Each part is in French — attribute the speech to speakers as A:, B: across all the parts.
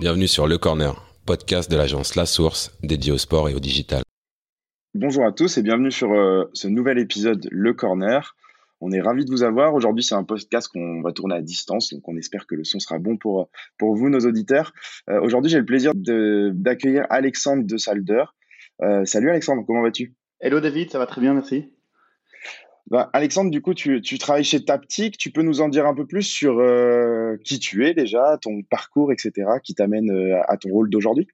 A: Bienvenue sur Le Corner, podcast de l'agence La Source dédié au sport et au digital.
B: Bonjour à tous et bienvenue sur euh, ce nouvel épisode Le Corner. On est ravis de vous avoir. Aujourd'hui, c'est un podcast qu'on va tourner à distance, donc on espère que le son sera bon pour, pour vous, nos auditeurs. Euh, aujourd'hui, j'ai le plaisir d'accueillir Alexandre de Salder. Euh, salut Alexandre, comment vas-tu?
C: Hello David, ça va très bien, merci.
B: Bah, Alexandre, du coup, tu, travailles chez Taptic. Tu peux nous en dire un peu plus sur euh, qui tu es déjà, ton parcours, etc., qui t'amène euh, à ton rôle d'aujourd'hui?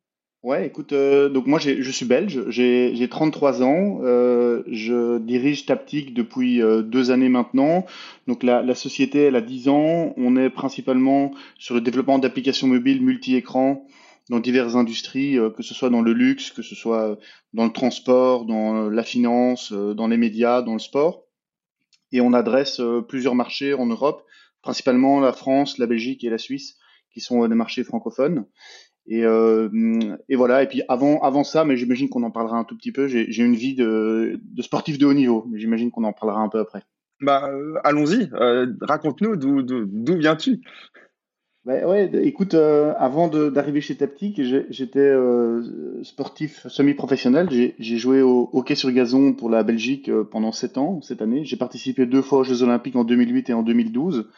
C: Ouais, écoute, euh, donc moi je suis belge, j'ai 33 ans, je dirige Taptic depuis deux années maintenant. Donc la, société, elle a 10 ans. On est principalement sur le développement d'applications mobiles multi-écrans dans diverses industries, que ce soit dans le luxe, que ce soit dans le transport, dans la finance, dans les médias, dans le sport et on adresse euh, plusieurs marchés en Europe, principalement la France, la Belgique et la Suisse, qui sont euh, des marchés francophones. Et, euh, et, voilà. Et puis avant, avant ça, mais j'imagine qu'on en parlera un tout petit peu. J'ai une vie de, de, sportif de haut niveau, mais j'imagine qu'on en parlera un peu après.
B: Bah, allons-y. Raconte-nous d'où viens-tu?
C: Ouais, écoute, euh, avant d'arriver chez Taptic, j'étais euh, sportif semi-professionnel. J'ai joué au hockey sur gazon pour la Belgique euh, pendant 7 ans cette année. J'ai participé deux fois aux Jeux Olympiques en 2008 et en 2012.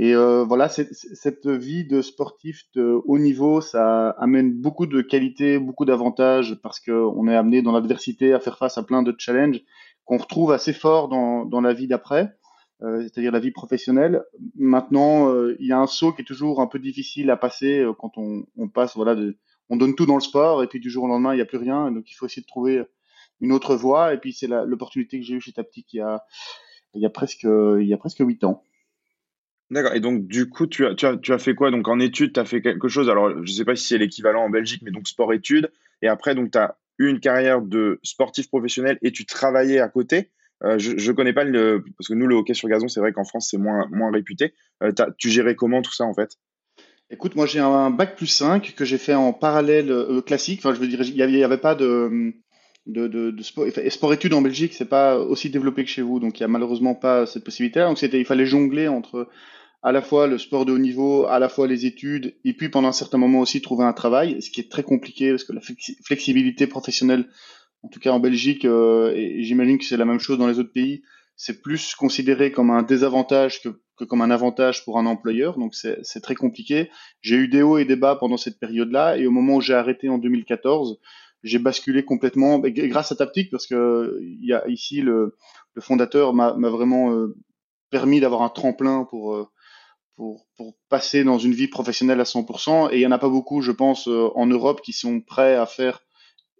C: Et voilà, cette vie de sportif de haut niveau, ça amène beaucoup de qualités, beaucoup d'avantages parce qu'on est amené dans l'adversité à faire face à plein de challenges qu'on retrouve assez fort dans, dans la vie d'après. Euh, c'est-à-dire la vie professionnelle. Maintenant, euh, il y a un saut qui est toujours un peu difficile à passer euh, quand on, passe, voilà, on donne tout dans le sport et puis du jour au lendemain, il n'y a plus rien. Donc, il faut essayer de trouver une autre voie. Et puis, c'est l'opportunité que j'ai eue chez Taptic il y a, il y a presque, il y a presque huit ans.
B: D'accord. Et donc, du coup, tu as, tu as, tu as fait quoi? Donc, en études, tu as fait quelque chose. Alors, je ne sais pas si c'est l'équivalent en Belgique, mais donc sport-études. Et après, donc, tu as eu une carrière de sportif professionnel et tu travaillais à côté. Euh, je ne connais pas le parce que nous le hockey sur gazon, c'est vrai qu'en France c'est moins moins réputé. Euh, tu gérais comment tout ça en fait?
C: Écoute, moi j'ai un bac plus 5 que j'ai fait en parallèle euh, classique. Enfin, je veux dire, il n'y avait, pas de de, sport, sport études en Belgique, c'est pas aussi développé que chez vous, donc il y a malheureusement pas cette possibilité. Donc c'était, il fallait jongler entre à la fois le sport de haut niveau, à la fois les études, et puis pendant un certain moment aussi trouver un travail, ce qui est très compliqué parce que la flexibilité professionnelle en tout cas en Belgique, euh, et j'imagine que c'est la même chose dans les autres pays, c'est plus considéré comme un désavantage que, comme un avantage pour un employeur, donc c'est très compliqué. J'ai eu des hauts et des bas pendant cette période-là, et au moment où j'ai arrêté en 2014, j'ai basculé complètement, grâce à Taptic, parce que il y a ici le, le fondateur m'a vraiment euh, permis d'avoir un tremplin pour, euh, pour, pour passer dans une vie professionnelle à 100%, et il y en a pas beaucoup, je pense, en Europe qui sont prêts à faire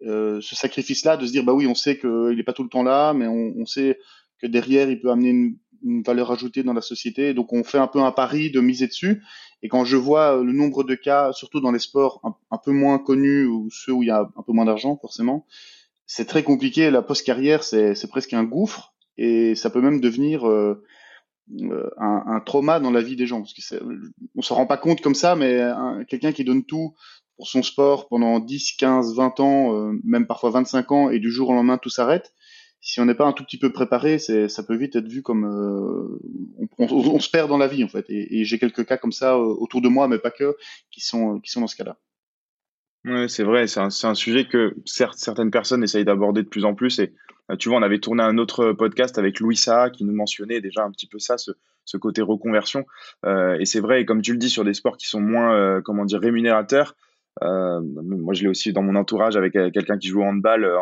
C: euh, ce sacrifice-là, de se dire bah oui, on sait qu'il n'est pas tout le temps là, mais on, sait que derrière il peut amener une, valeur ajoutée dans la société. Donc on fait un peu un pari de miser dessus. Et quand je vois le nombre de cas, surtout dans les sports un, peu moins connus ou ceux où il y a un peu moins d'argent forcément, c'est très compliqué. La post-carrière, c'est presque un gouffre et ça peut même devenir euh, euh un, un, trauma dans la vie des gens. Parce que on se rend pas compte comme ça, mais quelqu'un qui donne tout pour son sport pendant 10, 15, 20 ans, euh, même parfois 25 ans, et du jour au lendemain tout s'arrête, si on n'est pas un tout petit peu préparé, ça peut vite être vu comme euh, on, se perd dans la vie en fait. Et, et j'ai quelques cas comme ça euh, autour de moi, mais pas que, qui sont qui sont dans ce cas-là.
B: Ouais, c'est vrai, c'est un, un sujet que certaines personnes essayent d'aborder de plus en plus. Et tu vois, on avait tourné un autre podcast avec Louis Saha qui nous mentionnait déjà un petit peu ça, ce, côté reconversion. Et c'est vrai, comme tu le dis, sur des sports qui sont moins, comment dire, rémunérateurs, euh, moi, je l'ai aussi dans mon entourage avec euh, quelqu'un qui joue au handball euh,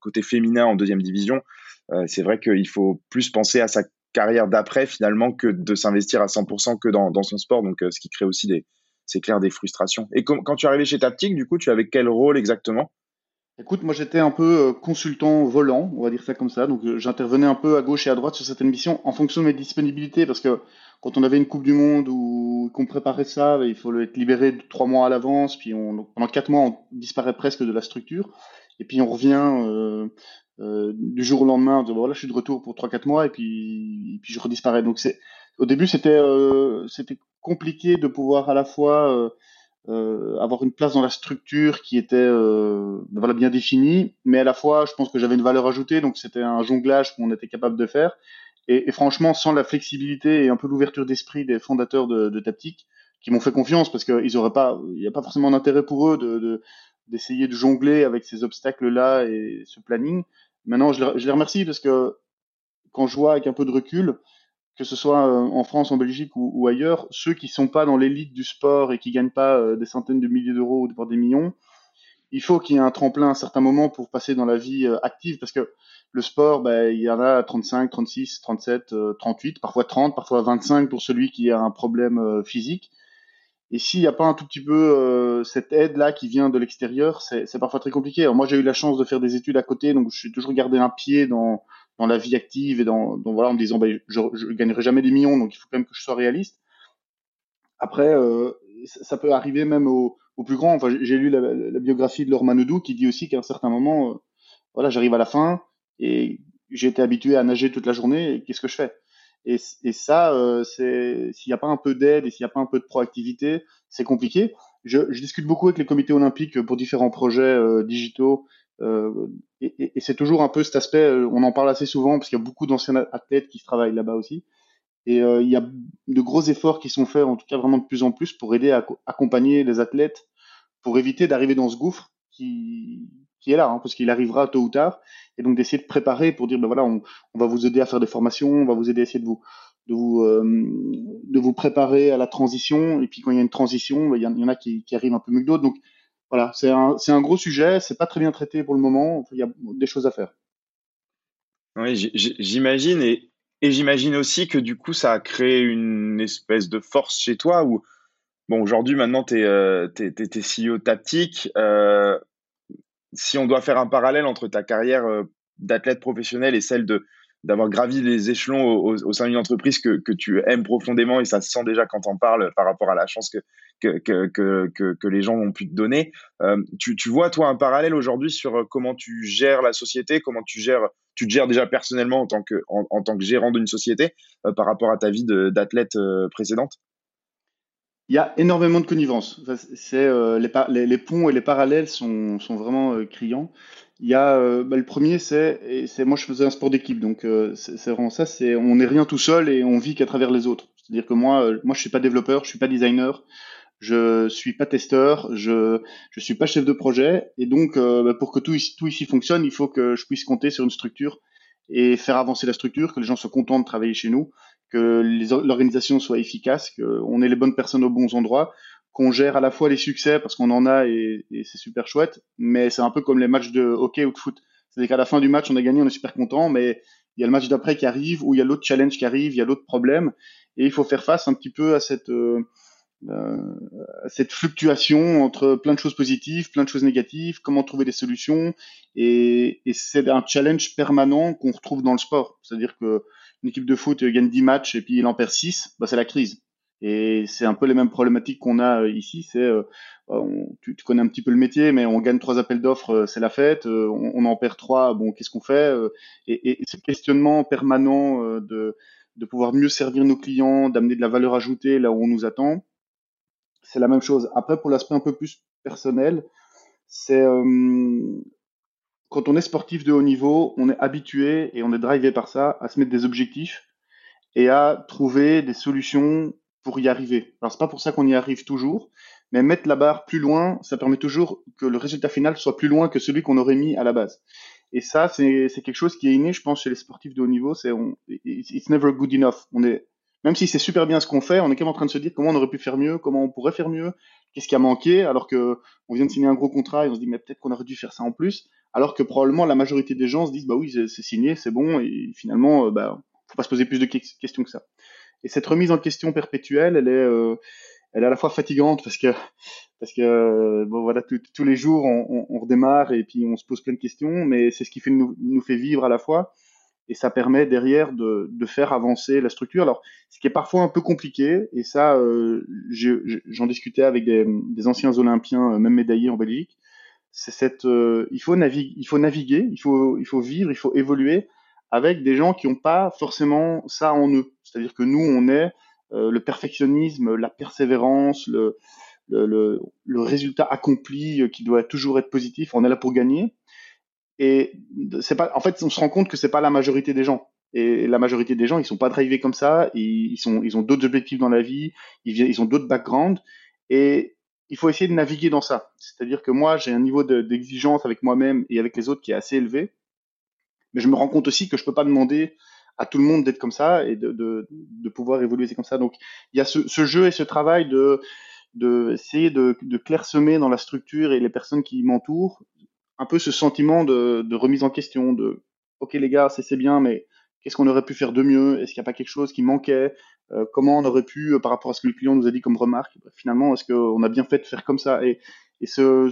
B: côté féminin en deuxième division. c'est vrai qu'il faut plus penser à sa carrière d'après finalement que de s'investir à 100% que dans, son sport. Donc, ce qui crée aussi des, c'est clair, des frustrations. Et quand tu es arrivé chez Taptic, du coup, tu avais quel rôle exactement?
C: Écoute, moi j'étais un peu consultant volant, on va dire ça comme ça. Donc j'intervenais un peu à gauche et à droite sur cette émission en fonction de mes disponibilités parce que quand on avait une Coupe du Monde ou qu'on préparait ça, il faut être libéré trois mois à l'avance, puis on, pendant quatre mois, on disparaît presque de la structure, et puis on revient euh, euh, du jour au lendemain, de, voilà, je suis de retour pour trois quatre mois, et puis, et puis je redisparais. Donc au début, c'était euh, c'était compliqué de pouvoir à la fois euh, euh, avoir une place dans la structure qui était euh, voilà, bien définie, mais à la fois, je pense que j'avais une valeur ajoutée, donc c'était un jonglage qu'on était capable de faire. Et, franchement, sans la flexibilité et un peu l'ouverture d'esprit des fondateurs de, de Taptic, qui m'ont fait confiance parce qu'ils auraient pas, il n'y a pas forcément d'intérêt pour eux de, d'essayer de, jongler avec ces obstacles-là et ce planning. Maintenant, je les, je les, remercie parce que quand je vois avec un peu de recul, que ce soit euh, en France, en Belgique ou, ou ailleurs, ceux qui sont pas dans l'élite du sport et qui gagnent pas euh, des centaines de milliers d'euros ou des millions, il faut qu'il y ait un tremplin à un certain moment pour passer dans la vie euh, active parce que le sport, ben, il y en a 35, 36, 37, 38, parfois 30, parfois 25 pour celui qui a un problème physique. Et s'il n'y a pas un tout petit peu euh, cette aide-là qui vient de l'extérieur, c'est parfois très compliqué. Alors moi, j'ai eu la chance de faire des études à côté, donc je suis toujours gardé un pied dans, dans la vie active et dans, dans voilà, en me disant, bah, je, je gagnerai jamais des millions, donc il faut quand même que je sois réaliste. Après, euh, ça peut arriver même au, au plus grand. Enfin, j'ai lu la, biographie de Laure Manodou qui dit aussi qu'à un certain moment, euh, voilà, j'arrive à la fin et j'ai été habitué à nager toute la journée. Qu'est-ce que je fais? Et, et ça, euh, s'il n'y a pas un peu d'aide et s'il n'y a pas un peu de proactivité, c'est compliqué. Je, discute beaucoup avec les comités olympiques pour différents projets euh, digitaux. Et, et c'est toujours un peu cet aspect, on en parle assez souvent parce qu'il y a beaucoup d'anciens athlètes qui travaillent là-bas aussi. Et euh, il y a de gros efforts qui sont faits, en tout cas vraiment de plus en plus, pour aider à accompagner les athlètes, pour éviter d'arriver dans ce gouffre qui, est là, hein, parce qu'il arrivera tôt ou tard, et donc d'essayer de préparer pour dire, ben voilà, on, va vous aider à faire des formations, on va vous aider à essayer de vous, de vous, euh, préparer à la transition, et puis quand il y a une transition, ben, il y, en a qui, arrivent un peu mieux que d'autres, donc voilà, c'est un, un gros sujet, c'est pas très bien traité pour le moment, il y a des choses à faire.
B: Oui, j'imagine, et, et j'imagine aussi que du coup, ça a créé une espèce de force chez toi où, bon, aujourd'hui, maintenant, tu es, euh, CEO tactique. Euh, si on doit faire un parallèle entre ta carrière euh, d'athlète professionnel et celle d'avoir gravi les échelons au, sein d'une entreprise que, que, tu aimes profondément et ça se sent déjà quand on parle par rapport à la chance que, que, que, que, que les gens ont pu te donner. Euh, tu, tu vois, toi, un parallèle aujourd'hui sur comment tu gères la société, comment tu gères, tu te gères déjà personnellement en tant que, en, tant que gérant d'une société euh, par rapport à ta vie d'athlète euh, précédente?
C: Il y a énormément de connivence. C'est euh, les, les, ponts et les parallèles sont, sont vraiment criants. Il y a bah, le premier, c'est c'est moi je faisais un sport d'équipe, donc c'est vraiment ça. C'est on n'est rien tout seul et on vit qu'à travers les autres. C'est-à-dire que moi, moi je suis pas développeur, je suis pas designer, je suis pas testeur, je je suis pas chef de projet, et donc bah, pour que tout tout ici fonctionne, il faut que je puisse compter sur une structure et faire avancer la structure, que les gens soient contents de travailler chez nous que l'organisation soit efficace, qu'on ait les bonnes personnes aux bons endroits, qu'on gère à la fois les succès parce qu'on en a et, et c'est super chouette, mais c'est un peu comme les matchs de hockey ou de foot. C'est-à-dire qu'à la fin du match, on a gagné, on est super content, mais il y a le match d'après qui arrive, ou il y a l'autre challenge qui arrive, il y a l'autre problème, et il faut faire face un petit peu à cette euh, euh, cette fluctuation entre plein de choses positives, plein de choses négatives, comment trouver des solutions, et, et c'est un challenge permanent qu'on retrouve dans le sport. C'est-à-dire que une équipe de foot gagne 10 matchs et puis il en perd 6, bah, c'est la crise. Et c'est un peu les mêmes problématiques qu'on a euh, ici. C'est, euh, tu, connais un petit peu le métier, mais on gagne trois appels d'offres, euh, c'est la fête. On, en perd trois, bon, qu'est-ce qu'on fait et, et, ce questionnement permanent de, de pouvoir mieux servir nos clients, d'amener de la valeur ajoutée là où on nous attend, c'est la même chose. Après, pour l'aspect un peu plus personnel, c'est quand on est sportif de haut niveau, on est habitué et on est drivé par ça à se mettre des objectifs et à trouver des solutions pour y arriver. Alors c'est pas pour ça qu'on y arrive toujours, mais mettre la barre plus loin, ça permet toujours que le résultat final soit plus loin que celui qu'on aurait mis à la base. Et ça, c'est quelque chose qui est inné, je pense, chez les sportifs de haut niveau. C'est it's never good enough. On est même si c'est super bien ce qu'on fait, on est quand même en train de se dire comment on aurait pu faire mieux, comment on pourrait faire mieux, qu'est-ce qui a manqué, alors que on vient de signer un gros contrat et on se dit mais peut-être qu'on aurait dû faire ça en plus alors que probablement la majorité des gens se disent bah oui c'est signé, c'est bon et finalement euh, bah faut pas se poser plus de questions que ça. Et cette remise en question perpétuelle, elle est euh, elle est à la fois fatigante parce que parce que bon voilà tous les jours on, redémarre et puis on se pose plein de questions, mais c'est ce qui nous fait vivre à la fois et ça permet derrière de, faire avancer la structure. Alors ce qui est parfois un peu compliqué et ça euh, j'en discutais avec des, anciens Olympiens même médaillés en Belgique c'est cette, euh, il faut naviguer, il faut vivre, il faut évoluer avec des gens qui n'ont pas forcément ça en eux. C'est-à-dire que nous, on est euh, le perfectionnisme, la persévérance, le, résultat accompli euh, qui doit toujours être positif. On est là pour gagner. Et c'est pas, en fait, on se rend compte que c'est pas la majorité des gens. Et la majorité des gens, ils sont pas drivés comme ça. Ils, sont, ils ont d'autres objectifs dans la vie. Ils, ils ont d'autres backgrounds. Et il faut essayer de naviguer dans ça. C'est-à-dire que moi, j'ai un niveau d'exigence avec moi-même et avec les autres qui est assez élevé. Mais je me rends compte aussi que je peux pas demander à tout le monde d'être comme ça et de, de, de, pouvoir évoluer comme ça. Donc, il y a ce, ce jeu et ce travail de, de de, de clairsemer dans la structure et les personnes qui m'entourent un peu ce sentiment de, remise en question, de ok les gars, c'est bien, mais qu'est-ce qu'on aurait pu faire de mieux? Est-ce qu'il n'y a pas quelque chose qui manquait? Euh, Comment on aurait pu, euh, par rapport à ce que le client nous a dit comme remarque, bah, finalement, est-ce qu'on a bien fait de faire comme ça? Et, ce,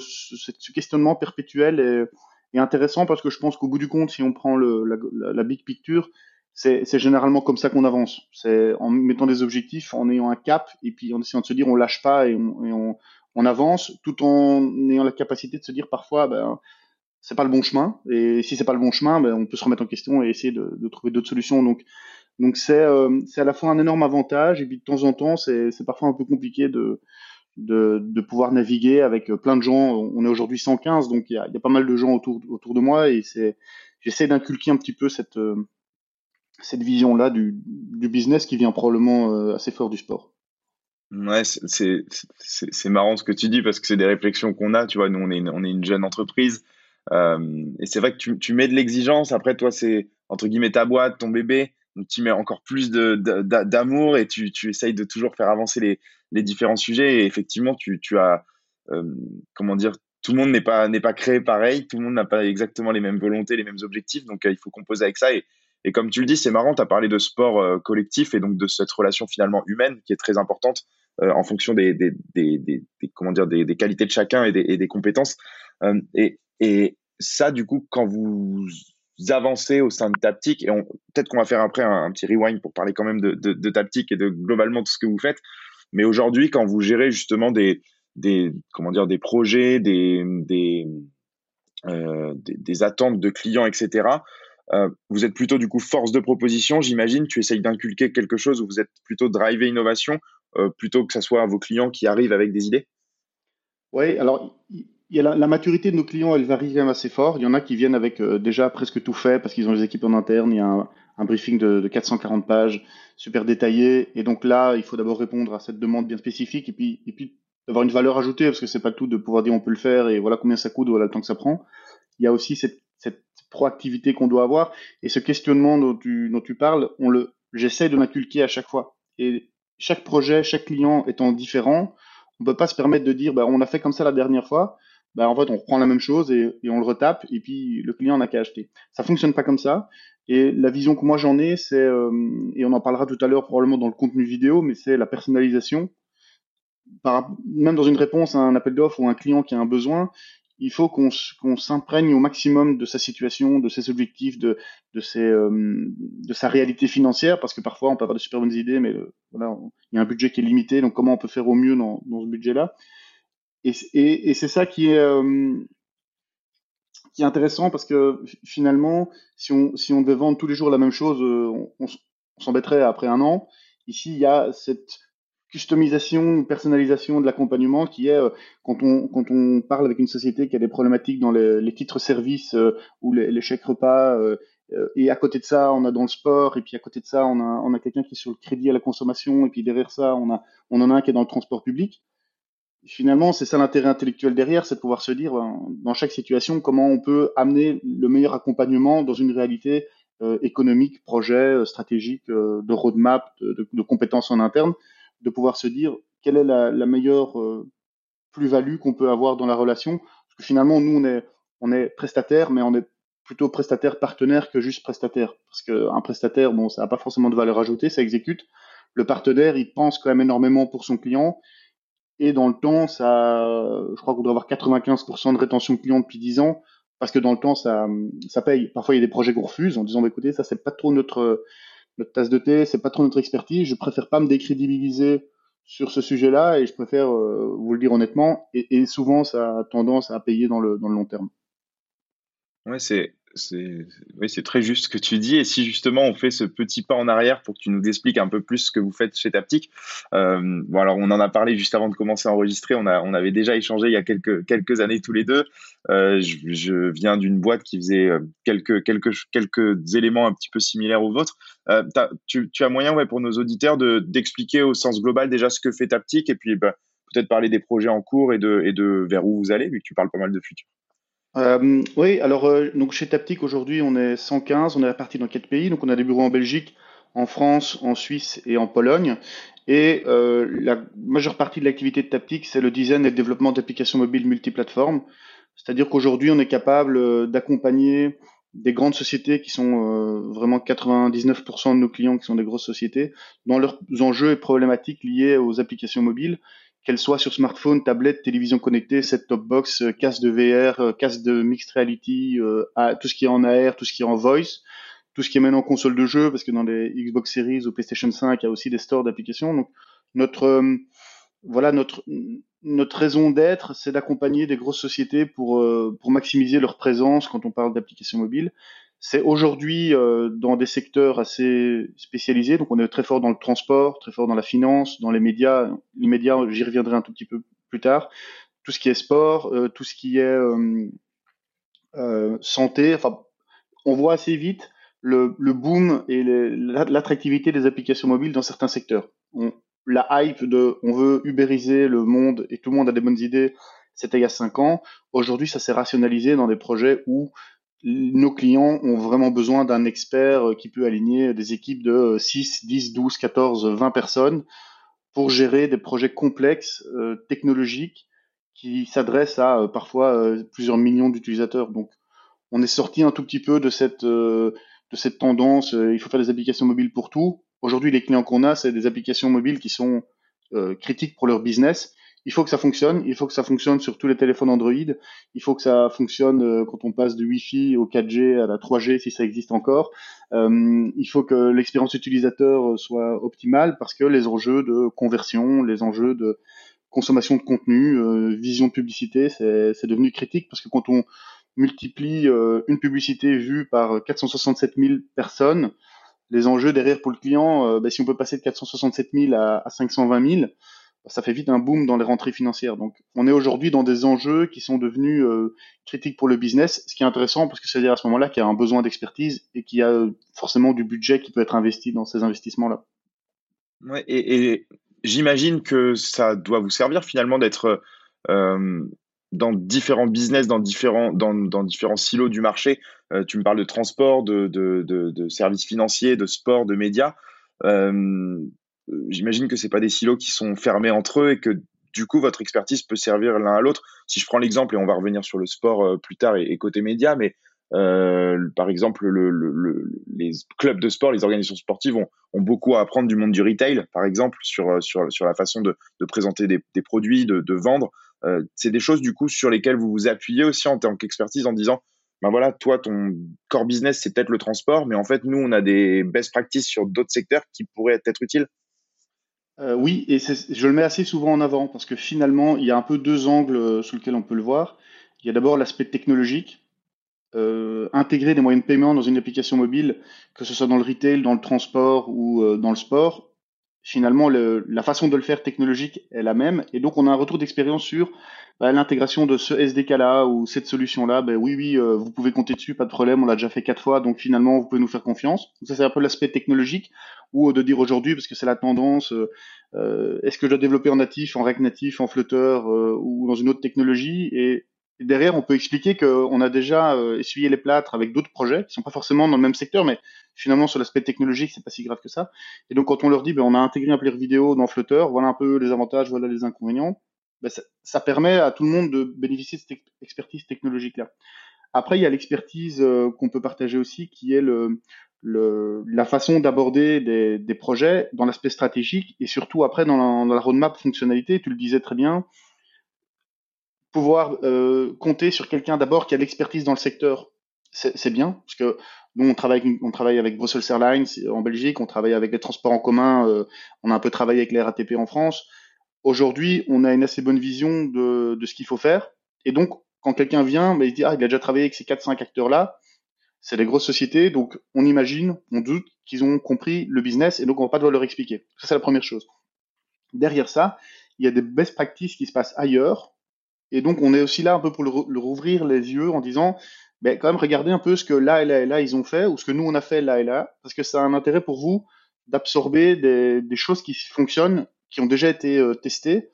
C: questionnement perpétuel est, intéressant parce que je pense qu'au bout du compte, si on prend la, big picture, c'est généralement comme ça qu'on avance. C'est en mettant des objectifs, en ayant un cap, et puis en essayant de se dire on lâche pas et et on, on avance, tout en ayant la capacité de se dire parfois, ben, c'est pas le bon chemin. Et si c'est pas le bon chemin, ben, on peut se remettre en question et essayer de, trouver d'autres solutions. Donc, donc c'est euh, à la fois un énorme avantage et puis de temps en temps, c'est parfois un peu compliqué de, de, de pouvoir naviguer avec plein de gens. On est aujourd'hui 115, donc il y a, y a, pas mal de gens autour autour de moi et c'est j'essaie d'inculquer un petit peu cette euh, cette vision-là du, du business qui vient probablement euh, assez fort du sport.
B: Ouais, c'est marrant ce que tu dis parce que c'est des réflexions qu'on a. Tu vois, nous, on est une, on est une jeune entreprise. Euh, et c'est vrai que tu, tu mets de l'exigence. Après, toi, c'est entre guillemets ta boîte, ton bébé. Donc, tu mets encore plus d'amour et tu, tu essayes de toujours faire avancer les, les différents sujets. Et effectivement, tu, tu as, euh, comment dire, tout le monde n'est pas, pas créé pareil. Tout le monde n'a pas exactement les mêmes volontés, les mêmes objectifs. Donc, euh, il faut composer avec ça. Et, et comme tu le dis, c'est marrant, tu as parlé de sport collectif et donc de cette relation finalement humaine qui est très importante en fonction des, comment dire, des, qualités de chacun et des, compétences. Euh, et, ça, du coup, quand vous avancez au sein de Taptic, et peut-être qu'on va faire après un, petit rewind pour parler quand même de, de, de Taptic et de globalement tout ce que vous faites, mais aujourd'hui, quand vous gérez justement des, comment dire, des projets, des, des, euh, attentes de clients, etc., euh, vous êtes plutôt du coup force de proposition, j'imagine. Tu essayes d'inculquer quelque chose où vous êtes plutôt driver innovation euh, plutôt que ce soit vos clients qui arrivent avec des idées?
C: Oui, alors y a la, maturité de nos clients, elle varie quand même assez fort. Il y en a qui viennent avec euh, déjà presque tout fait parce qu'ils ont les équipes en interne. Il y a un, briefing de, de, 440 pages, super détaillé. Et donc là, il faut d'abord répondre à cette demande bien spécifique et puis, et puis d'avoir une valeur ajoutée parce que c'est pas tout de pouvoir dire on peut le faire et voilà combien ça coûte, voilà le temps que ça prend. Il y a aussi cette proactivité qu'on doit avoir et ce questionnement dont tu, parles, on j'essaie de l'inculquer à chaque fois. Et chaque projet, chaque client étant différent, on peut pas se permettre de dire, bah, on a fait comme ça la dernière fois, bah, en fait, on reprend la même chose et, on le retape et puis le client n'a qu'à acheter. Ça fonctionne pas comme ça. Et la vision que moi j'en ai, c'est, euh, et on en parlera tout à l'heure probablement dans le contenu vidéo, mais c'est la personnalisation. Même dans une réponse à un appel d'offres ou un client qui a un besoin, il faut qu'on s'imprègne au maximum de sa situation, de ses objectifs, euh, de sa réalité financière, parce que parfois on peut avoir de super bonnes idées, mais euh, il y a un budget qui est limité, donc comment on peut faire au mieux dans, ce budget-là? Et, c'est ça qui est, euh, intéressant, parce que finalement, si on, devait vendre tous les jours la même chose, on s'embêterait après un an. Ici, il y a cette customisation, personnalisation de l'accompagnement qui est euh, quand on quand on parle avec une société qui a des problématiques dans les, les titres services euh, ou les, les, chèques repas euh, et à côté de ça on a dans le sport et puis à côté de ça on a on a quelqu'un qui est sur le crédit à la consommation et puis derrière ça on a on en a un qui est dans le transport public. Finalement, c'est ça l'intérêt intellectuel derrière, c'est de pouvoir se dire ben, dans chaque situation comment on peut amener le meilleur accompagnement dans une réalité économique, projet, stratégique, de roadmap, de, de, de compétences en interne de pouvoir se dire quelle est la, meilleure euh, plus-value qu'on peut avoir dans la relation. Parce que finalement, nous, on est, on est prestataire, mais on est plutôt prestataire partenaire que juste prestataire. Parce qu'un prestataire, bon, ça n'a pas forcément de valeur ajoutée, ça exécute. Le partenaire, il pense quand même énormément pour son client. Et dans le temps, ça, je crois qu'on doit avoir 95% de rétention client depuis 10 ans, parce que dans le temps, ça, ça paye. Parfois, il y a des projets qu'on refuse en disant, bah, écoutez, ça, c'est pas trop notre, notre tasse de thé, c'est pas trop notre expertise. Je préfère pas me décrédibiliser sur ce sujet-là et je préfère euh, vous le dire honnêtement. Et, souvent, ça a tendance à payer dans le, dans le long terme.
B: Ouais, c'est c'est oui, c'est très juste ce que tu dis. Et si justement on fait ce petit pas en arrière pour que tu nous expliques un peu plus ce que vous faites chez Taptic. Euh, bon, alors on en a parlé juste avant de commencer à enregistrer. On, avait déjà échangé il y a quelques, années tous les deux. Euh, je, viens d'une boîte qui faisait euh, quelques, éléments un petit peu similaires aux vôtres. Tu, tu, as moyen ouais, pour nos auditeurs d'expliquer au sens global déjà ce que fait Taptic et puis bah, peut-être parler des projets en cours et de, et de vers où vous allez, vu que tu parles pas mal de futur.
C: Euh, oui, alors euh, donc chez Taptic aujourd'hui on est 115, on est réparti dans quatre pays, donc on a des bureaux en Belgique, en France, en Suisse et en Pologne. Et euh, la majeure partie de l'activité de Taptic, c'est le design et le développement d'applications mobiles multiplateformes. C'est-à-dire qu'aujourd'hui on est capable euh, d'accompagner des grandes sociétés qui sont vraiment 99% de nos clients qui sont des grosses sociétés dans leurs enjeux et problématiques liés aux applications mobiles qu'elle soit sur smartphone, tablette, télévision connectée, set-top box, euh, casque de VR, euh, casque de mixed reality, euh, tout ce qui est en AR, tout ce qui est en voice, tout ce qui est maintenant console de jeu, parce que dans les Xbox Series ou PlayStation 5, il y a aussi des stores d'applications. Donc notre voilà notre notre raison d'être, c'est d'accompagner des grosses sociétés pour pour maximiser leur présence quand on parle d'applications mobiles. C'est aujourd'hui euh, dans des secteurs assez spécialisés. Donc, on est très fort dans le transport, très fort dans la finance, dans les médias. Les médias, j'y reviendrai un tout petit peu plus tard. Tout ce qui est sport, euh, tout ce qui est euh, santé. Enfin, on voit assez vite le, boom et l'attractivité des applications mobiles dans certains secteurs. La hype de on veut ubériser le monde et tout le monde a des bonnes idées, c'était il y a cinq ans. Aujourd'hui, ça s'est rationalisé dans des projets où nos clients ont vraiment besoin d'un expert euh, qui peut aligner des équipes de 6, 10, 12, 14, 20 personnes pour gérer des projets complexes, euh, technologiques, qui s'adressent à euh, parfois plusieurs millions d'utilisateurs. Donc, on est sorti un tout petit peu de cette, de cette tendance, il faut faire des applications mobiles pour tout. Aujourd'hui, les clients qu'on a, c'est des applications mobiles qui sont critiques pour leur business il faut que ça fonctionne, il faut que ça fonctionne sur tous les téléphones Android, il faut que ça fonctionne euh, quand on passe du Wi-Fi au 4G à la 3G si ça existe encore. Euh, il faut que l'expérience utilisateur soit optimale parce que les enjeux de conversion, les enjeux de consommation de contenu, euh, vision de publicité, c'est devenu critique parce que quand on multiplie une publicité vue par 467 000 personnes, les enjeux derrière pour le client, ben, si on peut passer de 467 000 à, à 520 000, ça fait vite un boom dans les rentrées financières. Donc, on est aujourd'hui dans des enjeux qui sont devenus euh, critiques pour le business, ce qui est intéressant parce que c'est-à-dire à ce moment-là qu'il y a un besoin d'expertise et qu'il y a euh, forcément du budget qui peut être investi dans ces investissements-là.
B: Ouais, et, j'imagine que ça doit vous servir finalement d'être euh, dans différents business, dans différents, dans, différents silos du marché. tu me parles de transport, de, de, de, services financiers, de sport, de médias. J'imagine que c'est pas des silos qui sont fermés entre eux et que du coup votre expertise peut servir l'un à l'autre. Si je prends l'exemple et on va revenir sur le sport euh, plus tard et, côté média, mais euh, par exemple, le, le, les clubs de sport, les organisations sportives ont, beaucoup à apprendre du monde du retail, par exemple, sur, sur, la façon de, présenter des, produits, de, vendre. Euh, c'est des choses, du coup, sur lesquelles vous vous appuyez aussi en tant qu'expertise en disant, ben voilà, toi, ton core business, c'est peut-être le transport, mais en fait, nous, on a des best practices sur d'autres secteurs qui pourraient être utiles.
C: Euh, oui, et je le mets assez souvent en avant parce que finalement, il y a un peu deux angles euh, sous lesquels on peut le voir. Il y a d'abord l'aspect technologique, euh, intégrer des moyens de paiement dans une application mobile, que ce soit dans le retail, dans le transport ou dans le sport. Finalement, la façon de le faire technologique est la même, et donc on a un retour d'expérience sur bah, l'intégration de ce SDK-là ou cette solution-là, ben oui, oui, euh, vous pouvez compter dessus, pas de problème, on l'a déjà fait quatre fois, donc finalement, vous pouvez nous faire confiance. Donc ça, c'est un peu l'aspect technologique, ou de dire aujourd'hui, parce que c'est la tendance, euh, euh, est-ce que je dois développer en natif, en React natif, en Flutter, ou dans une autre technologie? Et, derrière, on peut expliquer qu'on a déjà essuyé les plâtres avec d'autres projets qui sont pas forcément dans le même secteur, mais finalement, sur l'aspect technologique, c'est pas si grave que ça. Et donc, quand on leur dit, ben, on a intégré un player vidéo dans Flutter, voilà un peu les avantages, voilà les inconvénients ben, ça, permet à tout le monde de bénéficier de cette expertise technologique-là. Après, il y a l'expertise euh, qu'on peut partager aussi, qui est la façon d'aborder des, projets dans l'aspect stratégique et surtout après dans la, roadmap fonctionnalité. Tu le disais très bien, pouvoir euh, compter sur quelqu'un d'abord qui a l'expertise dans le secteur, c'est bien, parce que nous, on travaille, on travaille avec Brussels Airlines en Belgique, on travaille avec les transports en commun, euh, on a un peu travaillé avec les RATP en France aujourd'hui, on a une assez bonne vision de, de ce qu'il faut faire. Et donc, quand quelqu'un vient, bah, il dit, ah, il a déjà travaillé avec ces 4-5 acteurs-là, c'est des grosses sociétés, donc on imagine, on doute qu'ils ont compris le business et donc on va pas devoir leur expliquer. Ça, c'est la première chose. Derrière ça, il y a des best practices qui se passent ailleurs. Et donc, on est aussi là un peu pour leur, ouvrir les yeux en disant, ben, quand même, regardez un peu ce que là et là et là, ils ont fait, ou ce que nous, on a fait là et là, parce que ça a un intérêt pour vous d'absorber des, des, choses qui fonctionnent, qui ont déjà été euh, testées,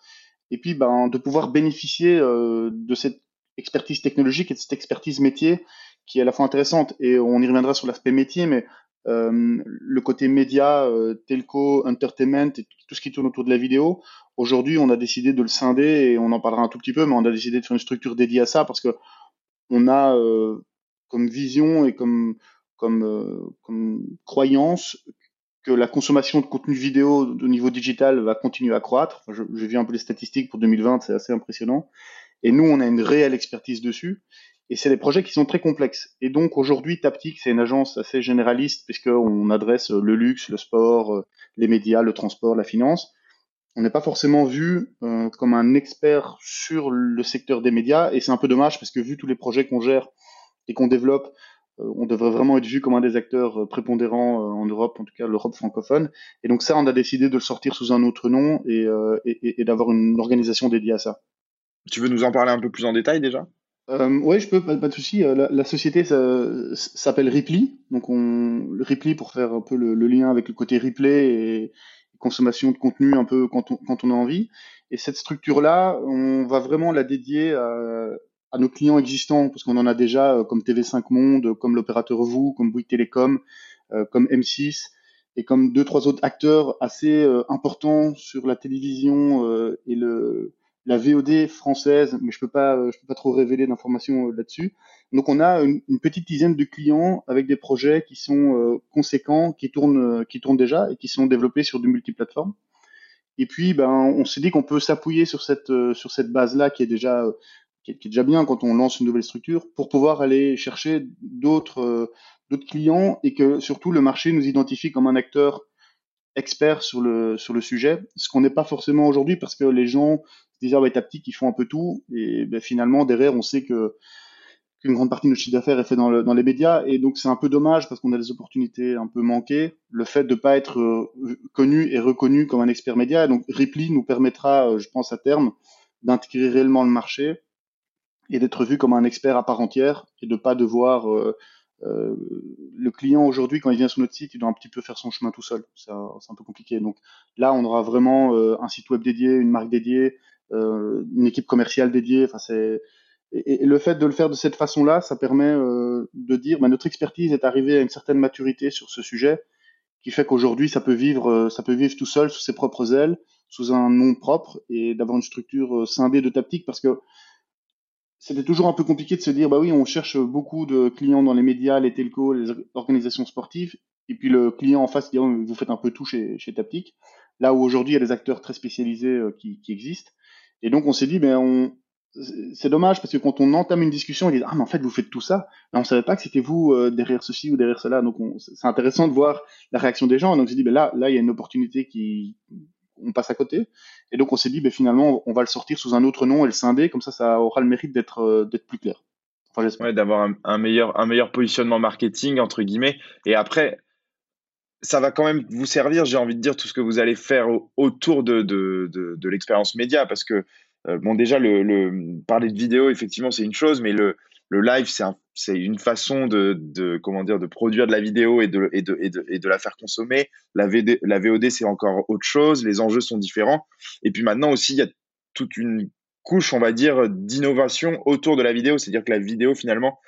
C: et puis ben, de pouvoir bénéficier euh, de cette expertise technologique et de cette expertise métier qui est à la fois intéressante. Et on y reviendra sur l'aspect métier, mais euh, le côté média, euh, telco, entertainment et tout ce qui tourne autour de la vidéo. Aujourd'hui, on a décidé de le scinder et on en parlera un tout petit peu, mais on a décidé de faire une structure dédiée à ça parce que on a euh, comme vision et comme comme, comme croyance que la consommation de contenu vidéo au niveau digital va continuer à croître. J'ai vu un peu les statistiques pour 2020, c'est assez impressionnant. Et nous, on a une réelle expertise dessus. Et c'est des projets qui sont très complexes. Et donc aujourd'hui, Taptic, c'est une agence assez généraliste puisqu'on adresse le luxe, le sport, euh, les médias, le transport, la finance. On n'est pas forcément vu euh, comme un expert sur le secteur des médias et c'est un peu dommage parce que vu tous les projets qu'on gère et qu'on développe, euh, on devrait vraiment être vu comme un des acteurs prépondérants en Europe, en tout cas l'Europe francophone. Et donc ça, on a décidé de le sortir sous un autre nom et, et, et d'avoir une organisation dédiée à ça.
B: Tu veux nous en parler un peu plus en détail déjà?
C: Euh, oui, je peux, pas, de souci. Euh, la, société s'appelle Ripley, donc on Ripley pour faire un peu le, lien avec le côté replay et consommation de contenu un peu quand on, quand a envie. Et cette structure-là, on va vraiment la dédier à, à nos clients existants, parce qu'on en a déjà euh, comme TV5 Monde, comme l'opérateur Vous, comme Bouygues Télécom, euh, comme M6 et comme deux trois autres acteurs assez euh, importants sur la télévision et le la VOD française, mais je peux pas, je peux pas trop révéler d'informations euh, là-dessus. Donc on a une, petite dizaine de clients avec des projets qui sont euh, conséquents, qui tournent, euh, qui tournent déjà et qui sont développés sur du multiplateformes. Et puis, ben, on s'est dit qu'on peut s'appuyer sur cette sur cette base-là qui est déjà qui est, déjà bien quand on lance une nouvelle structure pour pouvoir aller chercher d'autres d'autres clients et que surtout le marché nous identifie comme un acteur expert sur le sur le sujet, ce qu'on n'est pas forcément aujourd'hui parce que les gens Taptic ils font un peu tout et ben, finalement derrière on sait qu'une grande partie de notre chiffre d'affaires est fait dans, le, dans les médias et donc c'est un peu dommage parce qu'on a des opportunités un peu manquées. Le fait de pas être euh, connu et reconnu comme un expert média, et donc Ripley nous permettra, euh, je pense à terme, d'intégrer réellement le marché et d'être vu comme un expert à part entière et de pas devoir euh, le client aujourd'hui, quand il vient sur notre site, il doit un petit peu faire son chemin tout seul. C'est un, peu compliqué. Donc là, on aura vraiment un site web dédié, une marque dédiée, une équipe commerciale dédiée. Enfin, c'est et, le fait de le faire de cette façon-là, ça permet de dire, bah, notre expertise est arrivée à une certaine maturité sur ce sujet, qui fait qu'aujourd'hui, ça peut vivre, ça peut vivre tout seul sous ses propres ailes, sous un nom propre, et d'avoir une structure scindée de Taptic, parce que c'était toujours un peu compliqué de se dire, bah oui, on cherche beaucoup de clients dans les médias, les telcos, les organisations sportives, et puis le client en face dit, oh, vous faites un peu tout chez, chez Taptic. Là où aujourd'hui, il y a des acteurs très spécialisés euh, qui, existent. Et donc, on s'est dit, ben, on, c'est dommage parce que quand on entame une discussion, on dit, ah, mais en fait, vous faites tout ça. Mais on savait pas que c'était vous euh, derrière ceci ou derrière cela. Donc, c'est intéressant de voir la réaction des gens. Donc, j'ai dit, ben là, là, il y a une opportunité qui, on passe à côté. Et donc on s'est dit, ben, finalement, on va le sortir sous un autre nom et le scinder, comme ça, ça aura le mérite d'être euh, d'être plus clair.
B: Enfin, ouais, d'avoir un, meilleur, un meilleur positionnement marketing, entre guillemets. Et après, ça va quand même vous servir, j'ai envie de dire, tout ce que vous allez faire autour de, de, de, l'expérience média, parce que, euh, bon, déjà, le, le, parler de vidéo, effectivement, c'est une chose, mais le, le live, c'est une façon de, comment dire, de produire de la vidéo et de, et de, et de, la faire consommer. La, la VOD, c'est encore autre chose. Les enjeux sont différents. Et puis maintenant aussi, il y a toute une couche, on va dire, d'innovation autour de la vidéo. C'est-à-dire que la vidéo, finalement,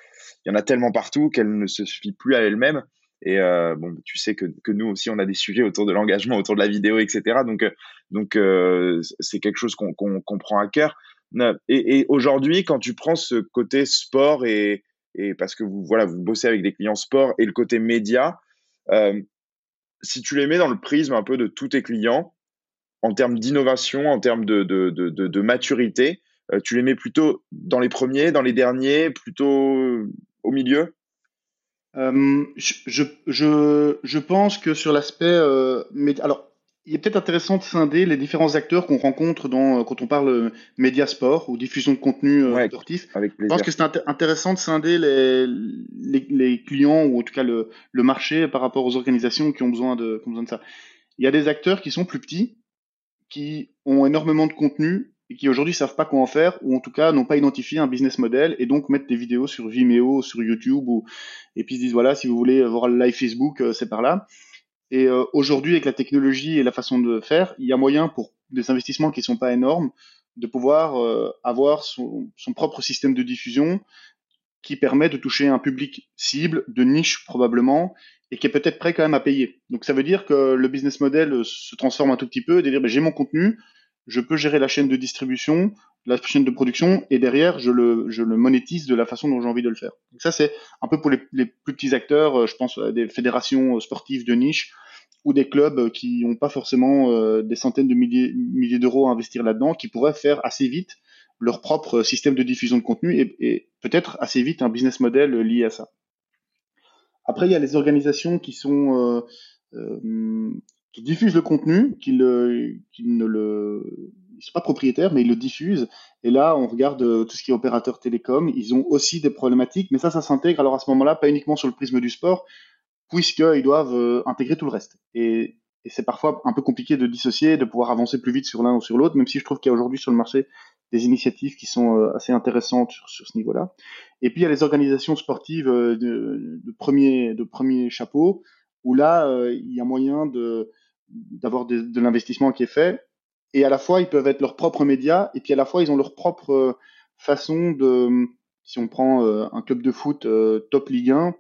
B: il y en a tellement partout qu'elle ne se suffit plus à elle-même. Et euh, bon, tu sais que, que, nous aussi, on a des sujets autour de l'engagement, autour de la vidéo, etc. Donc, euh, donc euh, c'est quelque chose qu'on qu'on prend à cœur. Et, aujourd'hui, quand tu prends ce côté sport et, et, parce que vous voilà, vous bossez avec des clients sport et le côté média, euh, si tu les mets dans le prisme un peu de tous tes clients, en termes d'innovation, en termes de, de, de, de maturité, euh, tu les mets plutôt dans les premiers, dans les derniers, plutôt au milieu?
C: Euh, je, je, je, pense que sur l'aspect. alors, il est peut-être intéressant de scinder les différents acteurs qu'on rencontre dans, quand on parle euh, média sport ou diffusion de contenu euh, sportif.
B: Avec
C: Je pense que c'est intéressant de scinder les, les, les, clients ou en tout cas le, le, marché par rapport aux organisations qui ont besoin de, qui ont besoin de ça. Il y a des acteurs qui sont plus petits, qui ont énormément de contenu et qui aujourd'hui savent pas quoi en faire ou en tout cas n'ont pas identifié un business model et donc mettent des vidéos sur Vimeo, sur YouTube ou et puis se disent voilà si vous voulez voir le live Facebook euh, c'est par là. Et euh, aujourd'hui, avec la technologie et la façon de faire, il y a moyen pour des investissements qui ne sont pas énormes de pouvoir euh, avoir son, propre système de diffusion qui permet de toucher un public cible, de niche probablement, et qui est peut-être prêt quand même à payer. Donc ça veut dire que le business model se transforme un tout petit peu, de dire ben, j'ai mon contenu, je peux gérer la chaîne de distribution, la chaîne de production, et derrière, je le, je le monétise de la façon dont j'ai envie de le faire. Donc ça, c'est un peu pour les, plus petits acteurs, euh, je pense à des fédérations euh, sportives de niche, ou des clubs qui n'ont pas forcément euh, des centaines de milliers, milliers d'euros à investir là-dedans, qui pourraient faire assez vite leur propre système de diffusion de contenu et, et peut-être assez vite un business model lié à ça. Après, il y a les organisations qui sont euh, euh, qui diffusent le contenu, qui, le, qui ne le, ils sont pas propriétaires, mais ils le diffusent. Et là, on regarde euh, tout ce qui est opérateur télécom. Ils ont aussi des problématiques, mais ça, ça s'intègre. Alors à ce moment-là, pas uniquement sur le prisme du sport, puisqu'ils doivent euh, intégrer tout le reste. Et, c'est parfois un peu compliqué de dissocier, de pouvoir avancer plus vite sur l'un ou sur l'autre, même si je trouve qu'il y a aujourd'hui sur le marché des initiatives qui sont euh, assez intéressantes sur, ce niveau-là. Et puis il y a les organisations sportives de, de, de premier chapeau, où là, il y a moyen de d'avoir de, l'investissement qui est fait. Et à la fois, ils peuvent être leurs propres médias, et puis à la fois, ils ont leur propre euh, façon de. Si on prend euh, un club de foot euh, top Ligue 1,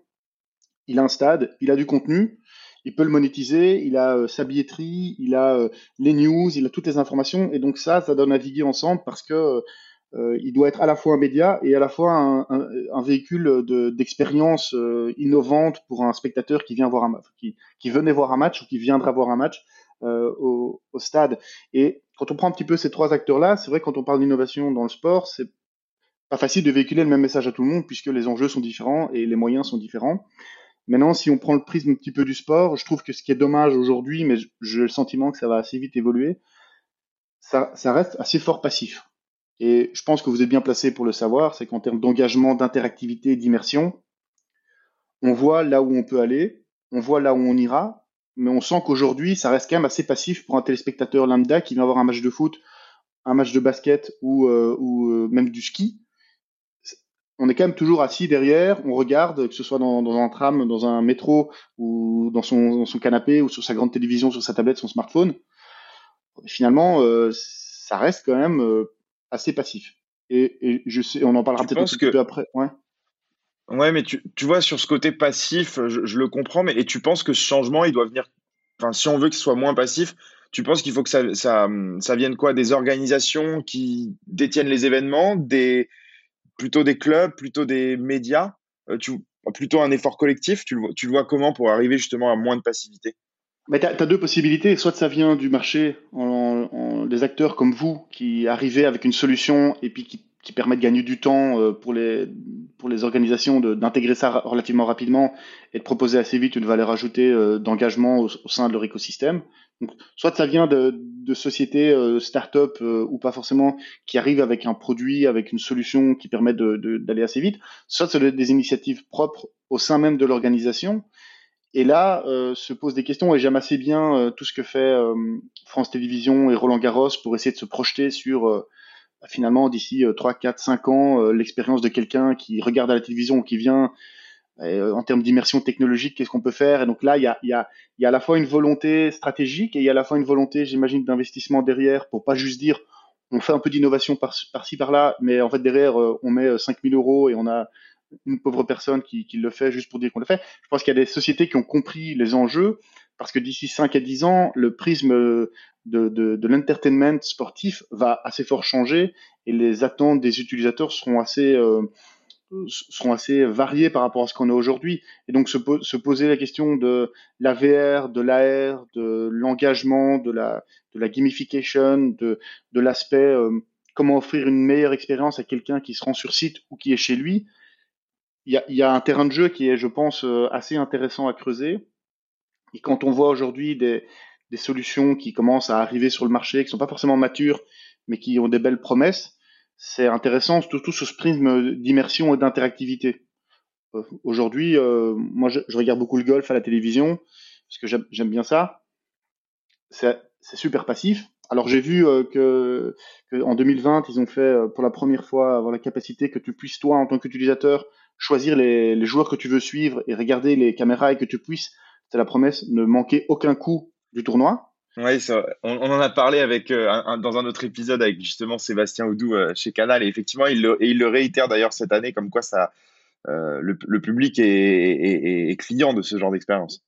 C: il a un stade, il a du contenu, il peut le monétiser, il a sa billetterie, il a les news, il a toutes les informations, et donc ça, ça donne à naviguer ensemble parce que euh, il doit être à la fois un média et à la fois un, un, un véhicule d'expérience euh, innovante pour un spectateur qui vient voir un qui, qui venait voir un match ou qui viendra voir un match euh, au, au, stade. Et quand on prend un petit peu ces trois acteurs-là, c'est vrai que quand on parle d'innovation dans le sport, c'est pas facile de véhiculer le même message à tout le monde puisque les enjeux sont différents et les moyens sont différents. Maintenant, si on prend le prisme un petit peu du sport, je trouve que ce qui est dommage aujourd'hui, mais j'ai le sentiment que ça va assez vite évoluer, ça, ça reste assez fort passif. Et je pense que vous êtes bien placé pour le savoir, c'est qu'en termes d'engagement, d'interactivité, d'immersion, on voit là où on peut aller, on voit là où on ira, mais on sent qu'aujourd'hui, ça reste quand même assez passif pour un téléspectateur lambda qui vient voir un match de foot, un match de basket ou, euh, euh, même du ski. On est quand même toujours assis derrière, on regarde, que ce soit dans, un tram, dans un métro, ou dans son, canapé, ou sur sa grande télévision, sur sa tablette, son smartphone. finalement, euh, ça reste quand même assez passif. Et, et, je sais, on en parlera peut-être un petit que... peu après. Ouais.
B: Ouais, mais tu, tu, vois, sur ce côté passif, je, je, le comprends, mais et tu penses que ce changement, il doit venir. Enfin, si on veut ce soit moins passif, tu penses qu'il faut que ça, ça, ça vienne quoi? Des organisations qui détiennent les événements, des, plutôt des clubs, plutôt des médias euh, tu, Plutôt un effort collectif tu tu le vois comment pour arriver justement à moins de passivité?
C: Mais tu as, deux possibilités. Soit ça vient du marché, des acteurs comme vous qui arrivez avec une solution et puis qui, qui permet de gagner du temps euh, pour les, pour les organisations d'intégrer ça relativement rapidement et de proposer assez vite une valeur ajoutée euh, d'engagement au, sein de leur écosystème. Donc, soit ça vient de, sociétés euh, start-up ou pas forcément qui arrivent avec un produit, avec une solution qui permet d'aller assez vite, soit c'est des initiatives propres au sein même de l'organisation. Et là, euh, se posent des questions, et j'aime assez bien euh, tout ce que fait euh, France Télévisions et Roland Garros pour essayer de se projeter sur, finalement, d'ici 3, 4, 5 ans, l'expérience de quelqu'un qui regarde à la télévision ou qui vient, en termes d'immersion technologique, qu'est-ce qu'on peut faire? Et donc là, il y a, y, a, à la fois une volonté stratégique et il y a à la fois une volonté, j'imagine, d'investissement derrière pour pas juste dire on fait un peu d'innovation par-ci, par, par-là, mais en fait, derrière, on met 5000 euros et on a une pauvre personne qui, le fait juste pour dire qu'on le fait. Je pense qu'il y a des sociétés qui ont compris les enjeux, parce que d'ici 5 à 10 ans, le prisme de, de, l'entertainment sportif va assez fort changer et les attentes des utilisateurs seront assez, euh, seront assez variées par rapport à ce qu'on a aujourd'hui. Et donc se, se, poser la question de la VR, de l'AR, de l'engagement, de la, de la gamification, de, de l'aspect euh, comment offrir une meilleure expérience à quelqu'un qui se rend sur site ou qui est chez lui, il y a, un terrain de jeu qui est, je pense, euh, assez intéressant à creuser. Et quand on voit aujourd'hui des, solutions qui commencent à arriver sur le marché, qui sont pas forcément matures, mais qui ont des belles promesses, c'est intéressant, surtout sur ce prisme d'immersion et d'interactivité. Euh, aujourd'hui, euh, moi, je, regarde beaucoup le golf à la télévision parce que j'aime bien ça. C'est super passif. Alors j'ai vu euh, que, en 2020, ils ont fait pour la première fois avoir la capacité que tu puisses toi, en tant qu'utilisateur, choisir les, les, joueurs que tu veux suivre et regarder les caméras et que tu puisses, c'est la promesse, ne manquer aucun coup du tournoi.
B: Oui, on, on, en a parlé avec dans un autre épisode avec justement Sébastien Oudou chez Canal et effectivement il le, et il le réitère d'ailleurs cette année comme quoi ça euh, le, public est, client de ce genre d'expérience.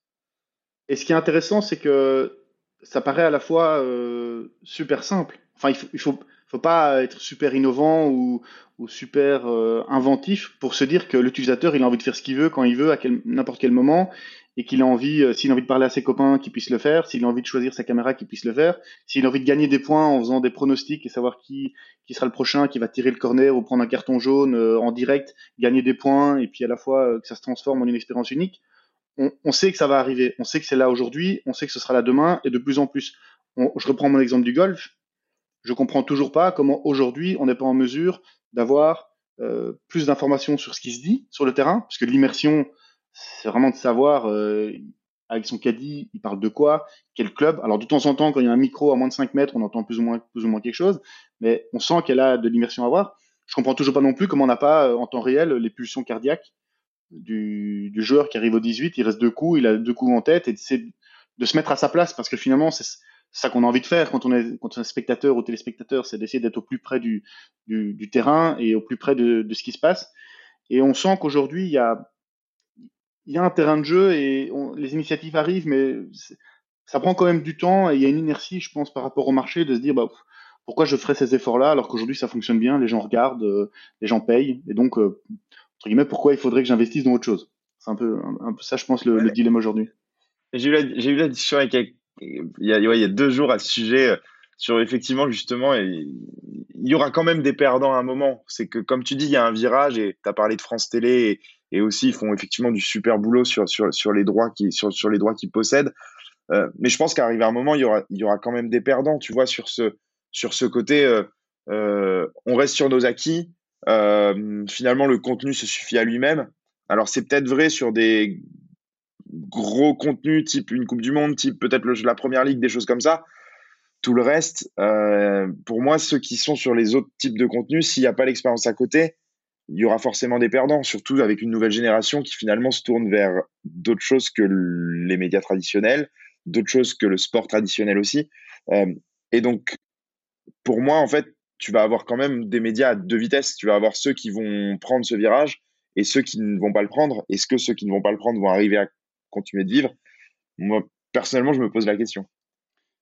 C: Et ce qui est intéressant, c'est que ça paraît à la fois euh, super simple. Enfin, il faut, il faut, faut, pas être super innovant ou, super euh, inventif pour se dire que l'utilisateur, il a envie de faire ce qu'il veut quand il veut, à n'importe quel moment, et qu'il a envie, euh, s'il a envie de parler à ses copains, qu'il puisse le faire, s'il a envie de choisir sa caméra, qu'il puisse le faire, s'il a envie de gagner des points en faisant des pronostics et savoir qui, qui sera le prochain, qui va tirer le corner ou prendre un carton jaune euh, en direct, gagner des points, et puis à la fois que ça se transforme en une expérience unique, on, on, sait que ça va arriver, on sait que c'est là aujourd'hui, on sait que ce sera là demain, et de plus en plus. je reprends mon exemple du golf, je comprends toujours pas comment aujourd'hui on n'est pas en mesure d'avoir plus d'informations sur ce qui se dit sur le terrain, parce que l'immersion, c'est vraiment de savoir euh, avec son caddie, il parle de quoi, quel club. Alors de temps en temps, quand il y a un micro à moins de 5 mètres, on entend plus ou moins, plus ou moins quelque chose, mais on sent qu'elle a de l'immersion à voir. Je comprends toujours pas non plus comment on n'a pas euh, en temps réel les pulsions cardiaques du, du, joueur qui arrive au 18, il reste deux coups, il a deux coups en tête et de, de se mettre à sa place parce que finalement c'est ça qu'on a envie de faire quand on est, quand on est spectateur ou téléspectateur, c'est d'essayer d'être au plus près du, du, du, terrain et au plus près de, de ce qui se passe. Et on sent qu'aujourd'hui, il y a, il y a un terrain de jeu et les initiatives arrivent, mais ça prend quand même du temps et il y a une inertie, je pense, par rapport au marché de se dire bah, pourquoi je ferais ces efforts-là alors qu'aujourd'hui ça fonctionne bien, les gens regardent, euh, les gens payent et donc euh, entre guillemets pourquoi il faudrait que j'investisse dans autre chose? C'est un peu, un, peu ça, je pense, le, dilemme aujourd'hui.
B: J'ai eu la discussion avec il y, a, deux jours à ce sujet euh, sur effectivement justement il y aura quand même des perdants à un moment. C'est que comme tu dis, il y a un virage et tu as parlé de France Télé et, aussi ils font effectivement du super boulot sur sur sur les droits qui sur sur les droits qu'ils possèdent. Euh, mais je pense qu'arrivé un moment, il y aura il y aura quand même des perdants, tu vois, sur ce sur ce côté. Euh, on reste sur nos acquis. Finalement, le contenu se suffit à lui-même. Alors c'est peut-être vrai sur des gros contenus type une Coupe du Monde, type peut-être la Première Ligue, des choses comme ça. Tout le reste, euh, pour moi, ceux qui sont sur les autres types de contenus, s'il n'y a pas l'expérience à côté, il y aura forcément des perdants, surtout avec une nouvelle génération qui finalement se tourne vers d'autres choses que les médias traditionnels, d'autres choses que le sport traditionnel aussi. Euh, et donc, pour moi, en fait, tu vas avoir quand même des médias à deux vitesses. Tu vas avoir ceux qui vont prendre ce virage et ceux qui ne vont pas le prendre. Est-ce que ceux qui ne vont pas le prendre vont arriver à continuer de vivre Moi, personnellement, je me pose la question.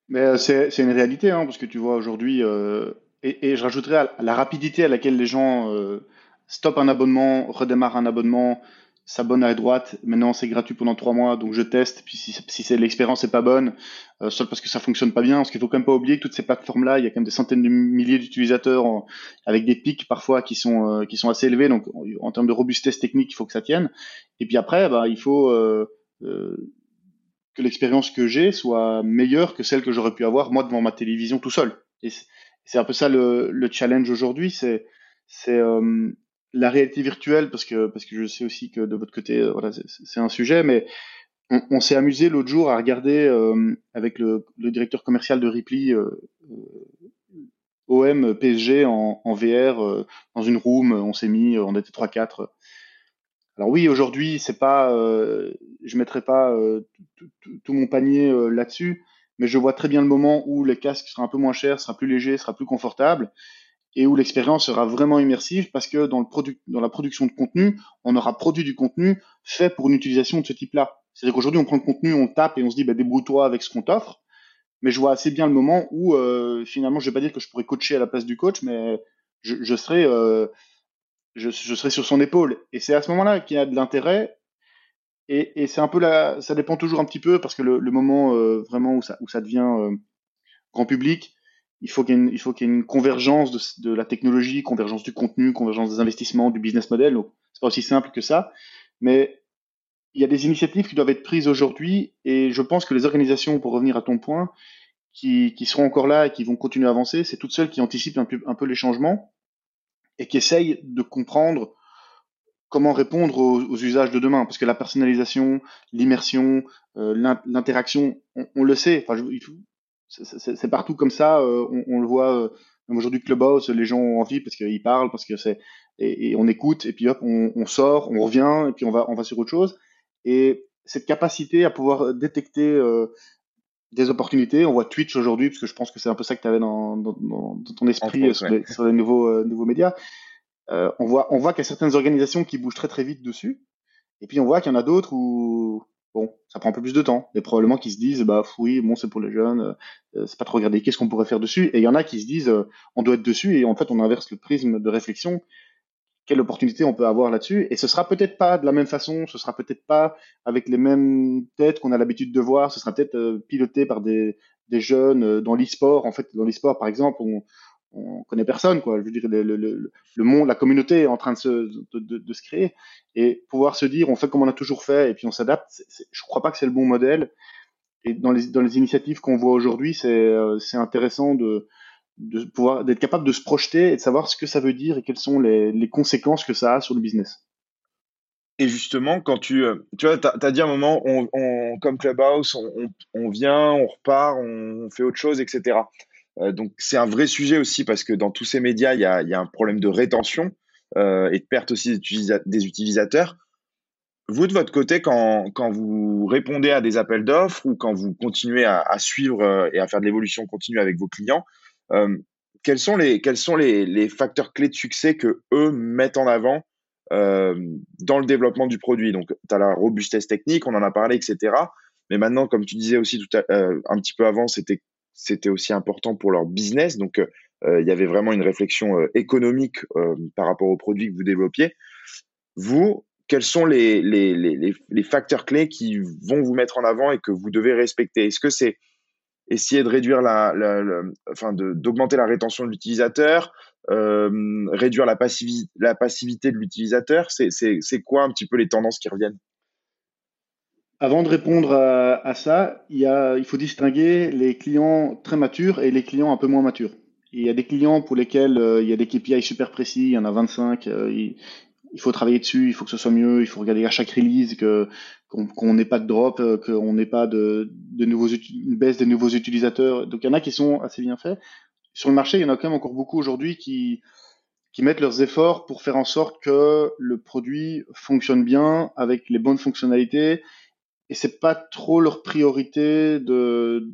C: Mais euh, c'est une réalité, hein, parce que tu vois aujourd'hui, euh, et, je rajouterais à la rapidité à laquelle les gens euh, stop un abonnement, redémarre un abonnement, s'abonne à droite. Maintenant, c'est gratuit pendant trois mois, donc je teste. Puis si, l'expérience n'est pas bonne, euh, seul parce que ça fonctionne pas bien, parce qu'il faut quand même pas oublier que toutes ces plateformes-là, il y a quand même des centaines de milliers d'utilisateurs avec des pics parfois qui sont euh, qui sont assez élevés. Donc en, termes de robustesse technique, il faut que ça tienne. Et puis après, bah, il faut que l'expérience que j'ai soit meilleure que celle que j'aurais pu avoir moi devant ma télévision tout seul. C'est un peu ça le, le challenge aujourd'hui, c'est euh, la réalité virtuelle, parce que, je sais aussi que de votre côté, euh, c'est un sujet, mais on, s'est amusé l'autre jour à regarder euh, avec le, directeur commercial de Ripley euh, euh OM PSG en VR dans une room, on s'est mis, on était 3-4. Alors oui, aujourd'hui, c'est pas, je mettrai pas tout mon panier là-dessus, mais je vois très bien le moment où les casques seront un peu moins chers, sera plus léger, sera plus confortable et où l'expérience sera vraiment immersive parce que dans, le produit, dans la production de contenu, on aura produit du contenu fait pour une utilisation de ce type-là. C'est-à-dire qu'aujourd'hui, on prend le contenu, on tape et on se dit, bah, débrouille-toi avec ce qu'on t'offre. Mais je vois assez bien le moment où, euh, finalement, je vais pas dire que je pourrais coacher à la place du coach, mais je, je serai, euh, je, serai sur son épaule. Et c'est à ce moment-là qu'il y a de l'intérêt. Et, c'est un peu ça dépend toujours un petit peu parce que le, moment euh, vraiment où ça, devient euh, grand public, il faut qu'il y ait une, convergence de, la technologie, convergence du contenu, convergence des investissements, du business model. Donc, c'est pas aussi simple que ça. Mais il y a des initiatives qui doivent être prises aujourd'hui et je pense que les organisations, pour revenir à ton point, qui, seront encore là et qui vont continuer à avancer, c'est toutes celles qui anticipent un peu les changements et qui essayent de comprendre comment répondre aux, usages de demain. Parce que la personnalisation, l'immersion, euh, l'interaction, on, le sait. C'est partout comme ça. Euh, on, le voit. Euh, aujourd'hui, Clubhouse, les gens ont envie parce qu'ils parlent, parce que c'est et, on écoute, et puis hop, on, on, sort, on revient, et puis on va, on va sur autre chose. Et cette capacité à pouvoir détecter euh, des opportunités, on voit Twitch aujourd'hui, parce que je pense que c'est un peu ça que tu avais dans, dans, dans, ton esprit sur, les, sur, les, nouveaux, euh, nouveaux médias. Euh, on voit, on voit qu'il y a certaines organisations qui bougent très très vite dessus, et puis on voit qu'il y en a d'autres où bon, ça prend un peu plus de temps. Et probablement qui se disent, bah oui, bon, c'est pour les jeunes, euh, c'est pas trop regardé, qu'est-ce qu'on pourrait faire dessus? Et il y en a qui se disent, on doit être dessus, et en fait, on inverse le prisme de réflexion quelle opportunité on peut avoir là-dessus. Et ce sera peut-être pas de la même façon, ce sera peut-être pas avec les mêmes têtes qu'on a l'habitude de voir, ce sera peut-être euh, piloté par des, jeunes euh, dans l'e-sport. En fait, dans l'e-sport, par exemple, on, on connaît personne, quoi. Je veux dire, le, monde, la communauté est en train de se, créer et pouvoir se dire, on fait comme on a toujours fait et puis on s'adapte. Je crois pas que c'est le bon modèle. Et dans les, dans les initiatives qu'on voit aujourd'hui, c'est euh, c'est intéressant de de pouvoir d'être capable de se projeter et de savoir ce que ça veut dire et quelles sont les, les conséquences que ça a sur le business.
B: Et justement, quand tu, euh, tu vois, tu as, dit un moment, on, on comme Clubhouse, on, on, vient, on repart, on fait autre chose, etc. Euh, donc, c'est un vrai sujet aussi parce que dans tous ces médias, il y a, y a, un problème de rétention euh, et de perte aussi des, utilisateurs. Vous, de votre côté, quand, quand vous répondez à des appels d'offres ou quand vous continuez à, suivre et à faire de l'évolution continue avec vos clients, euh, quels sont les facteurs clés de succès que eux mettent en avant euh, dans le développement du produit? Donc, tu as la robustesse technique, on en a parlé, etc. Mais maintenant, comme tu disais aussi euh, un petit peu avant, c'était aussi important pour leur business. Donc, il y avait vraiment une réflexion économique par rapport aux produits que vous développiez. Vous, quels sont les, facteurs clés qui vont vous mettre en avant et que vous devez respecter? Est-ce que c'est essayer de réduire la, enfin d'augmenter la rétention de l'utilisateur, euh, réduire la, passivité, la passivité de l'utilisateur. C'est quoi un petit peu les tendances qui reviennent?
C: Avant de répondre à, ça, il, y a, il faut distinguer les clients très matures et les clients un peu moins matures. Il y a des clients pour lesquels euh, il y a des KPI super précis, il y en a 25, euh, il faut travailler dessus, il faut que ce soit mieux, il faut regarder à chaque release que qu'on n'ait pas de drop, euh, qu'on n'ait pas de, de nouveaux une baisse des nouveaux utilisateurs. Donc il y en a qui sont assez bien faits. Sur le marché, il y en a quand même encore beaucoup aujourd'hui qui qui mettent leurs efforts pour faire en sorte que le produit fonctionne bien avec les bonnes fonctionnalités et c'est pas trop leur priorité de,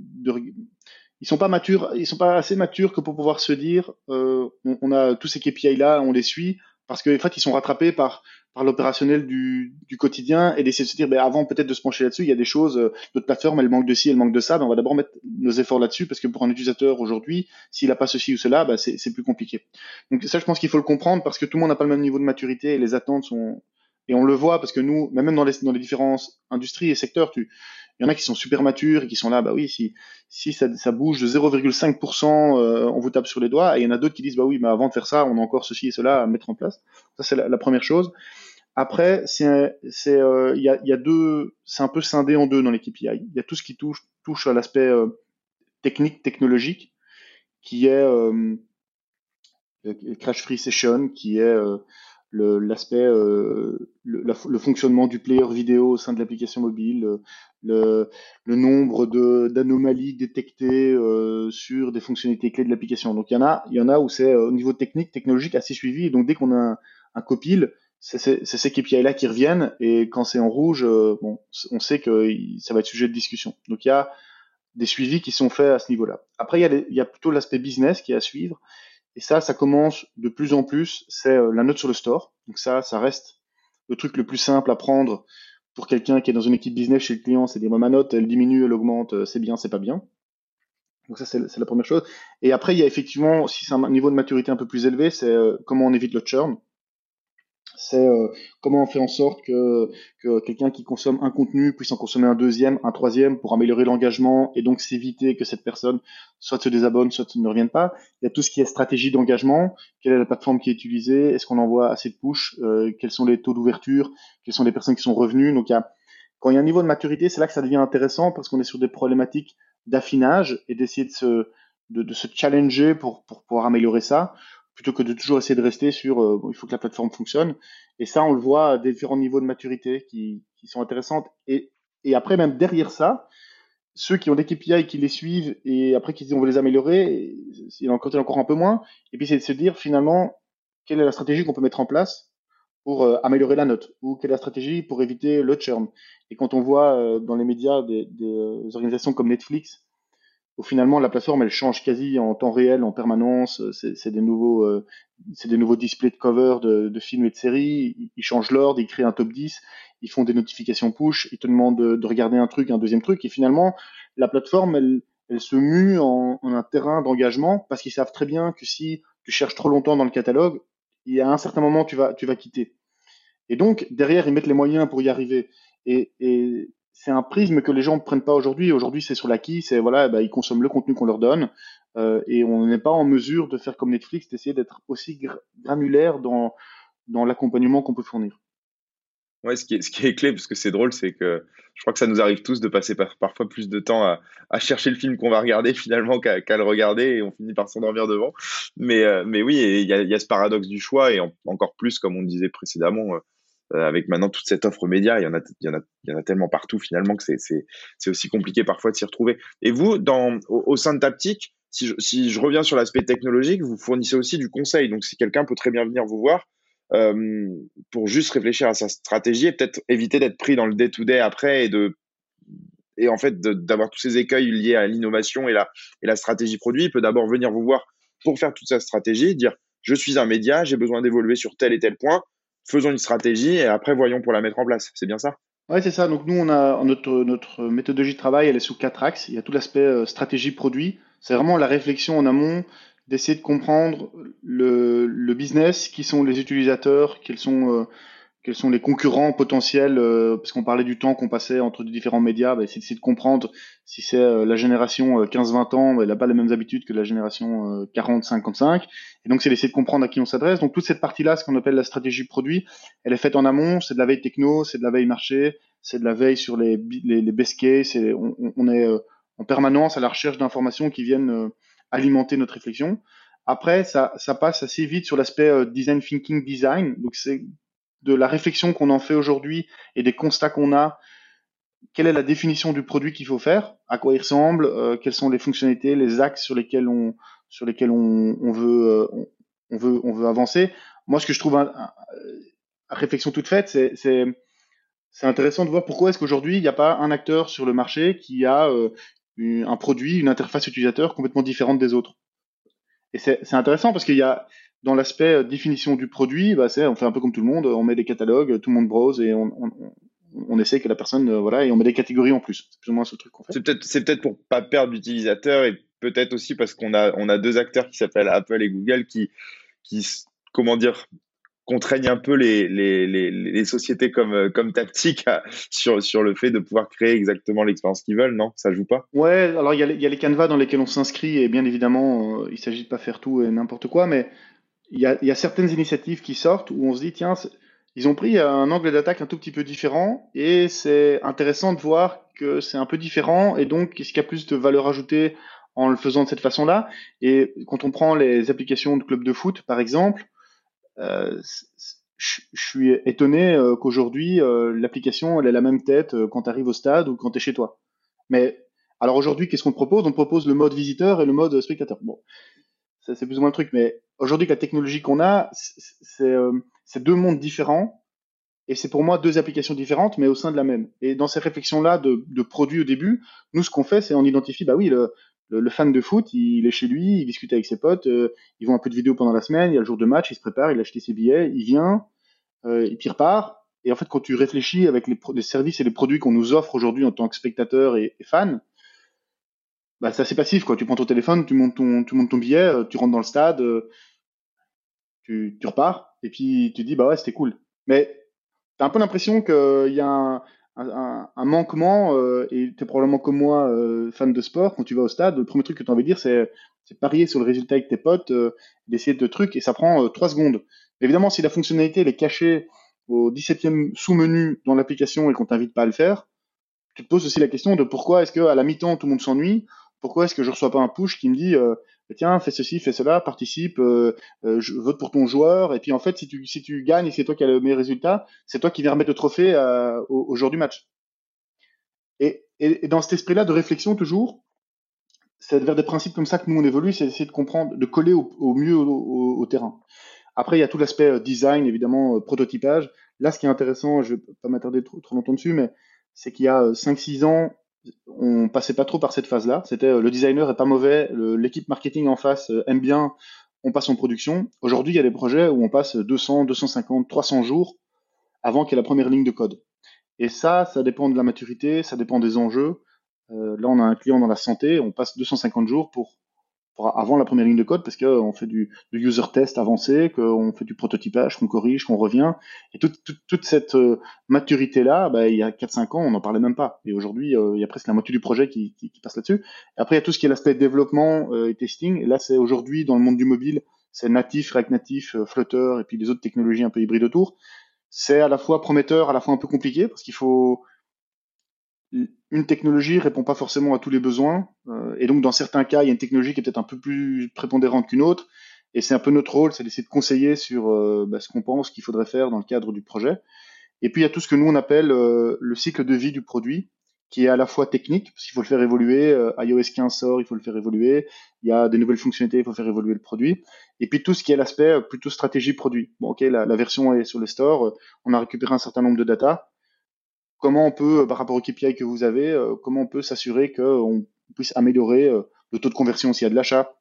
C: ils sont pas matures, ils sont pas assez matures que pour pouvoir se dire euh, on, a tous ces KPI là, on les suit, parce qu'en fait, ils sont rattrapés par, par l'opérationnel du, quotidien et d'essayer de se dire, ben, avant peut-être de se pencher là-dessus, il y a des choses, euh, notre plateforme, elle manque de ci, elle manque de ça, ben, on va d'abord mettre nos efforts là-dessus parce que pour un utilisateur aujourd'hui, s'il n'a pas ceci ou cela, ben, c'est plus compliqué. Donc ça, je pense qu'il faut le comprendre parce que tout le monde n'a pas le même niveau de maturité et les attentes sont... Et on le voit parce que nous, même dans les, dans les différentes industries et secteurs, tu, il y en a qui sont super matures et qui sont là, bah oui, si, si ça, ça bouge de 0,5%, euh, on vous tape sur les doigts. Et il y en a d'autres qui disent, bah oui, mais avant de faire ça, on a encore ceci et cela à mettre en place. Ça, c'est la, première chose. Après, c'est, c'est, euh, il y, a, y a deux, c'est un peu scindé en deux dans l'équipe Il y a tout ce qui touche, touche à l'aspect euh, technique, technologique, qui est Crash Free Session, qui est l'aspect, le, le, fonctionnement du player vidéo au sein de l'application mobile, le, le nombre d'anomalies détectées euh, sur des fonctionnalités clés de l'application. Donc il y en a, il y en a où c'est euh, au niveau technique, technologique assez suivi. Et donc dès qu'on a un, un copil, c'est ces KPI-là qui reviennent. Et quand c'est en rouge, euh, bon, on sait que ça va être sujet de discussion. Donc il y a des suivis qui sont faits à ce niveau-là. Après, il y a, il y a plutôt l'aspect business qui est à suivre. Et ça, ça commence de plus en plus. C'est la note sur le store. Donc ça, ça reste le truc le plus simple à prendre pour quelqu'un qui est dans une équipe business chez le client, c'est dire ma note, elle diminue, elle augmente, euh, c'est bien, c'est pas bien. Donc ça, c'est la première chose. Et après, il y a effectivement, si c'est un niveau de maturité un peu plus élevé, c'est euh, comment on évite le churn c'est euh, comment on fait en sorte que, que quelqu'un qui consomme un contenu puisse en consommer un deuxième, un troisième pour améliorer l'engagement et donc s'éviter que cette personne soit se désabonne, soit ne revienne pas. Il y a tout ce qui est stratégie d'engagement, quelle est la plateforme qui est utilisée, est-ce qu'on envoie assez de push, euh, quels sont les taux d'ouverture, quelles sont les personnes qui sont revenues? Donc il y a, quand il y a un niveau de maturité, c'est là que ça devient intéressant parce qu'on est sur des problématiques d'affinage et d'essayer de se, de, se challenger pour, pour pouvoir améliorer ça, plutôt que de toujours essayer de rester sur euh, il faut que la plateforme fonctionne. Et ça, on le voit à différents niveaux de maturité qui, qui sont intéressantes. Et, et après, même derrière ça, ceux qui ont des KPI qui les suivent et après qui disent on veut les améliorer, il en a encore un peu moins. Et puis c'est de se dire finalement quelle est la stratégie qu'on peut mettre en place pour euh, améliorer la note ou quelle est la stratégie pour éviter le churn. Et quand on voit euh, dans les médias des, des, organisations comme Netflix où finalement la plateforme elle change quasi en temps réel, en permanence. Euh, c'est des nouveaux, euh, c'est des nouveaux displays de cover de, de, films et de séries. Ils, changent l'ordre, ils créent un top 10, ils font des notifications push, ils te demandent de, regarder un truc, un deuxième truc, et finalement la plateforme elle, elle se mue en, en un terrain d'engagement parce qu'ils savent très bien que si tu cherches trop longtemps dans le catalogue, il y a un certain moment tu vas, tu vas quitter. Et donc derrière ils mettent les moyens pour y arriver. Et, et c'est un prisme que les gens ne prennent pas aujourd'hui. Aujourd'hui, c'est sur l'acquis, c'est voilà, bah, ils consomment le contenu qu'on leur donne, euh, et on n'est pas en mesure de faire comme Netflix, d'essayer d'être aussi granulaire dans, l'accompagnement qu'on peut fournir.
B: Ouais, ce qui est, clé, parce que c'est drôle, c'est que je crois que ça nous arrive tous de passer parfois plus de temps à, chercher le film qu'on va regarder finalement qu'à le regarder et on finit par s'endormir devant. Mais, euh, oui, il y a, ce paradoxe du choix et encore plus, comme on disait précédemment, euh, avec maintenant toute cette offre média, il y en a, tellement partout finalement que c'est, aussi compliqué parfois de s'y retrouver. Et vous, dans, au, sein de Taptic, si je, si je reviens sur l'aspect technologique, vous fournissez aussi du conseil. Donc, si quelqu'un peut très bien venir vous voir euh, pour juste réfléchir à sa stratégie et peut-être éviter d'être pris dans le day-to-day après et en fait d'avoir tous ces écueils liés à l'innovation et la, et la stratégie produit, il peut d'abord venir vous voir pour faire toute sa stratégie, dire je suis un média, j'ai besoin d'évoluer sur tel et tel point, faisons une stratégie et après voyons pour la mettre en place. C'est bien ça?
C: Oui, c'est ça. Donc nous, on a notre, méthodologie de travail, elle est sous quatre axes. Il y a tout l'aspect euh, stratégie produit. C'est vraiment la réflexion en amont, d'essayer de comprendre le, le, business, qui sont les utilisateurs, quels sont euh, quels sont les concurrents potentiels, euh, parce qu'on parlait du temps qu'on passait entre différents médias, bah, c'est d'essayer de comprendre si c'est euh, la génération 15-20 euh, ans, bah, elle n'a pas les mêmes habitudes que la génération 40-55, et donc c'est d'essayer de comprendre à qui on s'adresse. Donc toute cette partie-là, ce qu'on appelle la stratégie produit, elle est faite en amont, c'est de la veille techno, c'est de la veille marché, c'est de la veille sur les, les, les best case, on, on, est en permanence à la recherche d'informations qui viennent alimenter notre réflexion. Après, ça, ça passe assez vite sur l'aspect design thinking design, donc c'est de la réflexion qu'on en fait aujourd'hui et des constats qu'on a, quelle est la définition du produit qu'il faut faire, à quoi il ressemble, euh, quelles sont les fonctionnalités, les axes sur lesquels on sur lesquels on, veut euh, on, veut on veut avancer. Moi, ce que je trouve un, réflexion toute faite, c'est c'est intéressant de voir pourquoi est-ce qu'aujourd'hui il n'y a pas un acteur sur le marché qui a euh, un produit, une interface utilisateur complètement différente des autres. Et c'est intéressant parce qu'il y a dans l'aspect euh, définition du produit, bah, c'est on fait un peu comme tout le monde, on met des catalogues, tout le monde browse et on, on, on essaie que la personne euh, voilà et on met des catégories en plus. C'est plus ou moins ce truc qu'on fait.
B: C'est peut-être c'est peut-être pour pas perdre d'utilisateurs et peut-être aussi parce qu'on a on a deux acteurs qui s'appellent Apple et Google qui qui comment dire contraignent un peu les, les, les, les sociétés comme, euh, comme Taptic sur, sur le fait de pouvoir créer exactement l'expérience qu'ils veulent, non? Ça joue pas?
C: Ouais, alors il y, a les, y a les canevas dans lesquels on s'inscrit et bien évidemment, il s'agit de pas faire tout et n'importe quoi, mais il y, a, a, certaines initiatives qui sortent où on se dit, tiens, ils ont pris un angle d'attaque un tout petit peu différent et c'est intéressant de voir que c'est un peu différent et donc est-ce qu'il y a plus de valeur ajoutée en le faisant de cette façon-là? Et quand on prend les applications de club de foot, par exemple, euh, je suis étonné euh, qu'aujourd'hui euh, l'application elle ait la même tête quand tu arrives au stade ou quand tu es chez toi. Mais alors aujourd'hui, qu'est-ce qu'on propose? On propose le mode visiteur et le mode spectateur. Bon, c'est plus ou moins le truc. Mais aujourd'hui, la technologie qu'on a, euh, c'est deux mondes différents. Et c'est pour moi deux applications différentes, mais au sein de la même. Et dans ces réflexions-là de, de produits au début, nous, ce qu'on fait, c'est on identifie, bah oui, le, le, fan de foot, il est chez lui, il discute avec ses potes, euh, ils vont un peu de vidéos pendant la semaine, il y a le jour de match, il se prépare, il a acheté ses billets, il vient, euh, il repart. Et en fait, quand tu réfléchis avec les, les services et les produits qu'on nous offre aujourd'hui en tant que spectateur et, et fan, bah, c'est assez passif, quoi. Tu prends ton téléphone, tu montes ton, tu montes ton billet, euh, tu rentres dans le stade, euh, tu, tu repars, et puis tu dis, bah ouais, c'était cool. Mais t'as un peu l'impression qu'il y a un, manquement, euh, et t'es probablement comme moi, euh, fan de sport, quand tu vas au stade, le premier truc que tu as envie de dire, c'est, parier sur le résultat avec tes potes, d'essayer de trucs, et ça prend trois secondes. Évidemment, si la fonctionnalité est cachée au 17e sous-menu dans l'application et qu'on t'invite pas à le faire, tu te poses aussi la question de pourquoi est-ce qu'à la mi-temps, tout le monde s'ennuie Pourquoi est-ce que je reçois pas un push qui me dit euh, tiens, fais ceci, fais cela, participe, euh, euh, je vote pour ton joueur. Et puis en fait, si tu, si tu gagnes et c'est toi qui as le meilleur résultat, c'est toi qui viens remettre le trophée au, jour du match. Et, et, dans cet esprit-là de réflexion toujours, c'est vers des principes comme ça que nous on évolue, c'est d'essayer de comprendre, de coller au, mieux au, terrain. Après, il y a tout l'aspect design, évidemment, prototypage. Là, ce qui est intéressant, je vais pas m'attarder trop, trop longtemps dessus, mais c'est qu'il y a 5-6 euh, ans, on passait pas trop par cette phase-là. C'était euh, le designer est pas mauvais, l'équipe marketing en face euh, aime bien, on passe en production. Aujourd'hui, il y a des projets où on passe 200, 250, 300 jours avant qu'il y ait la première ligne de code. Et ça, ça dépend de la maturité, ça dépend des enjeux. là, on a un client dans la santé, on passe 250 jours pour avant la première ligne de code parce qu'on fait du, du, user test avancé, qu'on fait du prototypage, qu'on corrige, qu'on revient. Et toute, toute, toute cette euh, maturité-là, bah, il y a 4-5 ans, on n'en parlait même pas. Et aujourd'hui, euh, il y a presque la moitié du projet qui, qui, qui passe là-dessus. Après, il y a tout ce qui est l'aspect développement euh, et testing. Et là, c'est aujourd'hui, dans le monde du mobile, c'est natif, React Natif, Flutter et puis les autres technologies un peu hybrides autour. C'est à la fois prometteur, à la fois un peu compliqué parce qu'il faut une technologie répond pas forcément à tous les besoins, euh, et donc dans certains cas, il y a une technologie qui est peut-être un peu plus prépondérante qu'une autre, et c'est un peu notre rôle, c'est d'essayer de conseiller sur euh, bah, ce qu'on pense qu'il faudrait faire dans le cadre du projet. Et puis il y a tout ce que nous on appelle euh, le cycle de vie du produit, qui est à la fois technique, parce qu'il faut le faire évoluer, iOS 15 sort, il faut le faire évoluer, il y a des nouvelles fonctionnalités, il faut faire évoluer le produit, et puis tout ce qui est l'aspect plutôt stratégie produit. Bon ok, la, la version est sur le store, on a récupéré un certain nombre de data, comment on peut, euh, par rapport au KPI que vous avez, euh, comment on peut s'assurer qu'on puisse améliorer euh, le taux de conversion s'il y a de l'achat,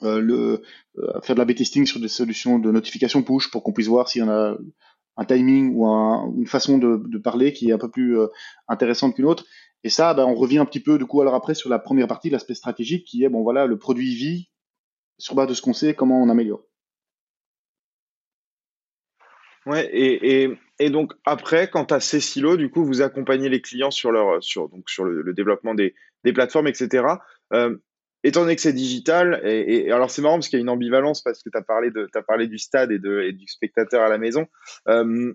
C: faire de la B-testing sur des solutions de notification push pour qu'on puisse voir s'il y en a un timing ou une façon de, parler qui est un peu plus intéressante qu'une autre. Et ça, ben, on revient un petit peu du coup alors après sur la première partie, l'aspect stratégique, qui est bon voilà le produit vit sur base de ce qu'on sait, comment on améliore.
B: Ouais, et, et, donc après, quant à ces silos, du coup, vous accompagnez les clients sur, leur, sur, donc sur le, développement des, des, plateformes, etc. Euh, étant donné que c'est digital, et, alors c'est marrant parce qu'il y a une ambivalence parce que tu as, parlé de, as parlé du stade et, du spectateur à la maison, euh,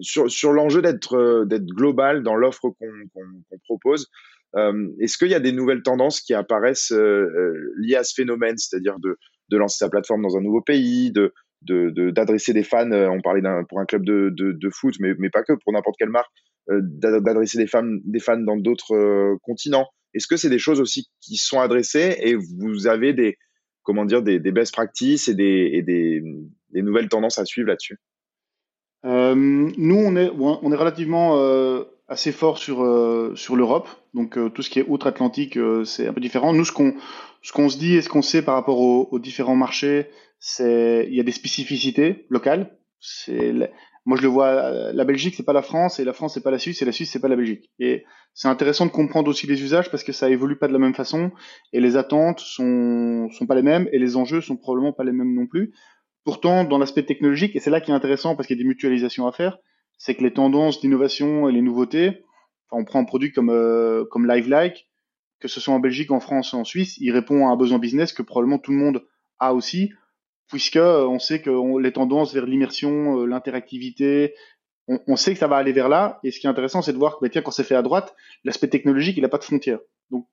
B: sur, sur l'enjeu d'être global dans l'offre qu'on propose. Euh, Est-ce qu'il y a des nouvelles tendances qui apparaissent euh, euh, liées à ce phénomène, c'est-à-dire de, de lancer sa plateforme dans un nouveau pays, de, d'adresser de, des fans, euh, on parlait pour un club de, de, de foot, mais, mais, pas que, pour n'importe quelle marque, euh, d'adresser des fans, des fans dans d'autres euh, continents. Est-ce que c'est des choses aussi qui sont adressées et vous avez des, comment dire, des, best practices et, des, et des, nouvelles tendances à suivre là-dessus?
C: Nous, on est, on est relativement assez fort sur, sur l'Europe. Donc, tout ce qui est outre-Atlantique, c'est un peu différent. Nous, ce qu'on, se dit et ce qu'on sait par rapport aux différents marchés, c'est il y a des spécificités locales. C'est moi je le vois, la Belgique c'est pas la France et la France c'est pas la Suisse et la Suisse c'est pas la Belgique. Et c'est intéressant de comprendre aussi les usages parce que ça évolue pas de la même façon et les attentes sont sont pas les mêmes et les enjeux sont probablement pas les mêmes non plus. Pourtant dans l'aspect technologique et c'est là qui est intéressant parce qu'il y a des mutualisations à faire, c'est que les tendances d'innovation et les nouveautés, enfin, on prend un produit comme euh, comme LiveLike, que ce soit en Belgique, en France, en Suisse, il répond à un besoin business que probablement tout le monde a aussi puisque euh, on sait que les tendances vers l'immersion, euh, l'interactivité, on, sait que ça va aller vers là. Et ce qui est intéressant, c'est de voir que bah, tiens, quand c'est fait à droite, l'aspect technologique, il n'a pas de frontières. Donc,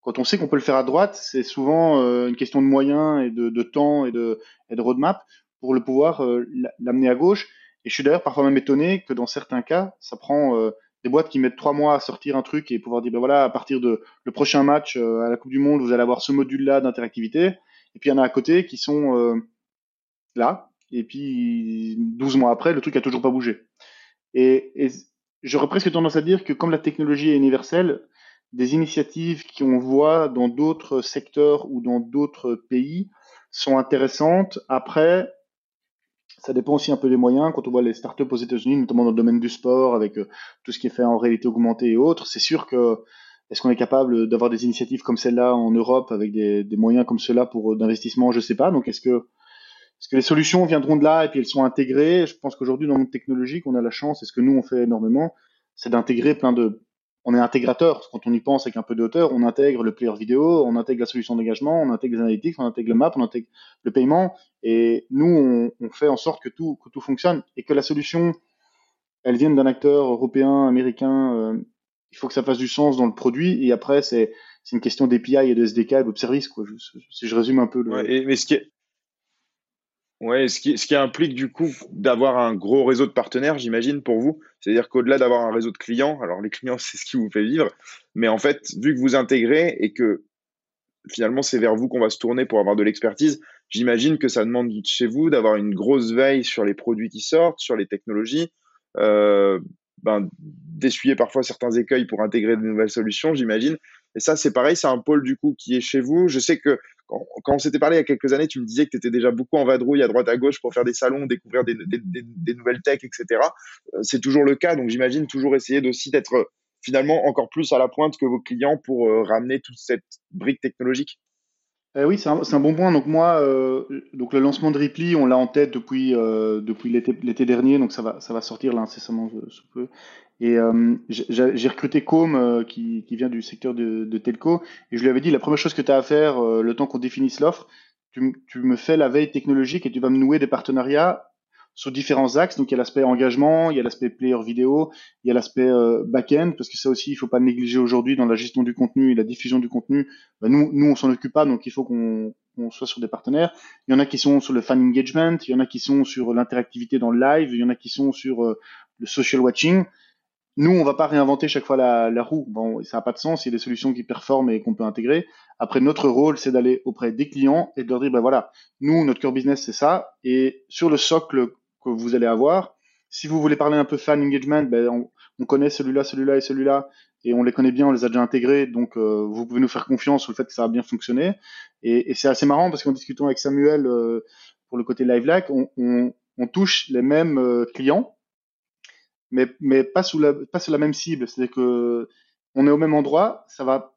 C: quand on sait qu'on peut le faire à droite, c'est souvent euh, une question de moyens et de, temps et de, et de roadmap pour le pouvoir l'amener à gauche. Et je suis d'ailleurs parfois même étonné que dans certains cas, ça prend des boîtes qui mettent trois mois à sortir un truc et pouvoir dire ben voilà à partir de le prochain match à la Coupe du Monde vous allez avoir ce module là d'interactivité et puis il y en a à côté qui sont euh, là, et puis 12 mois après, le truc a toujours pas bougé. Et, et j'aurais presque tendance à dire que comme la technologie est universelle, des initiatives qu'on voit dans d'autres secteurs ou dans d'autres pays sont intéressantes. Après, ça dépend aussi un peu des moyens. Quand on voit les startups aux États-Unis, notamment dans le domaine du sport, avec euh, tout ce qui est fait en réalité augmentée et autres, c'est sûr que est-ce qu'on est capable d'avoir des initiatives comme celle-là en Europe avec des, moyens comme cela pour euh, d'investissement? Je sais pas. Donc, est-ce que, est-ce que les solutions viendront de là et puis elles sont intégrées? Je pense qu'aujourd'hui, dans le monde technologique, on a la chance, et ce que nous on fait énormément, c'est d'intégrer plein de. On est intégrateur. Quand on y pense avec un peu de hauteur, on intègre le player vidéo, on intègre la solution d'engagement, on intègre les analytics, on intègre le map, on intègre le paiement. Et nous, on, fait en sorte que tout, que tout fonctionne et que la solution, elle vienne d'un acteur européen, américain, euh, il faut que ça fasse du sens dans le produit. Et après, c'est une question d'API et de SDK et de service. Quoi. si je résume un peu le.
B: Ouais, mais ce qui, Ouais, ce qui, ce qui implique du coup d'avoir un gros réseau de partenaires, j'imagine, pour vous. C'est-à-dire qu'au-delà d'avoir un réseau de clients, alors les clients, c'est ce qui vous fait vivre, mais en fait, vu que vous intégrez et que finalement c'est vers vous qu'on va se tourner pour avoir de l'expertise, j'imagine que ça demande chez vous d'avoir une grosse veille sur les produits qui sortent, sur les technologies, euh, ben, d'essuyer parfois certains écueils pour intégrer de nouvelles solutions, j'imagine. Et ça, c'est pareil, c'est un pôle du coup qui est chez vous. Je sais que quand, on s'était parlé il y a quelques années, tu me disais que tu étais déjà beaucoup en vadrouille à droite à gauche pour faire des salons, découvrir des, nouvelles techs, etc. Euh, c'est toujours le cas, donc j'imagine toujours essayer d'être finalement encore plus à la pointe que vos clients pour euh, ramener toute cette brique technologique.
C: Eh oui, c'est un, bon point. Donc moi, donc le lancement de Ripley, on l'a en tête depuis depuis l'été dernier, donc ça va ça va sortir là incessamment sous peu. Et euh, j'ai recruté Com euh, qui, qui, vient du secteur de, de, telco et je lui avais dit la première chose que tu as à faire euh, le temps qu'on définisse l'offre, tu, tu, me fais la veille technologique et tu vas me nouer des partenariats sur différents axes. Donc il y a l'aspect engagement, il y a l'aspect player vidéo, il y a l'aspect back-end parce que ça aussi il faut pas négliger aujourd'hui dans la gestion du contenu et la diffusion du contenu. Bah, nous nous on s'en occupe pas donc il faut qu'on soit sur des partenaires. Il y en a qui sont sur le fan engagement, il y en a qui sont sur l'interactivité dans le live, il y en a qui sont sur le social watching. Nous, on va pas réinventer chaque fois la, la roue. Bon, ça n'a pas de sens. Il y a des solutions qui performent et qu'on peut intégrer. Après, notre rôle, c'est d'aller auprès des clients et de leur dire, ben voilà, nous, notre core business, c'est ça. Et sur le socle que vous allez avoir, si vous voulez parler un peu fan engagement, ben, on, on connaît celui-là, celui-là et celui-là, et on les connaît bien, on les a déjà intégrés, donc euh, vous pouvez nous faire confiance sur le fait que ça a bien fonctionné. Et, c'est assez marrant parce qu'en discutant avec Samuel euh, pour le côté live on, on, touche les mêmes euh, clients, mais, mais pas, sous la, pas sur la même cible. C'est-à-dire que on est au même endroit, ça va,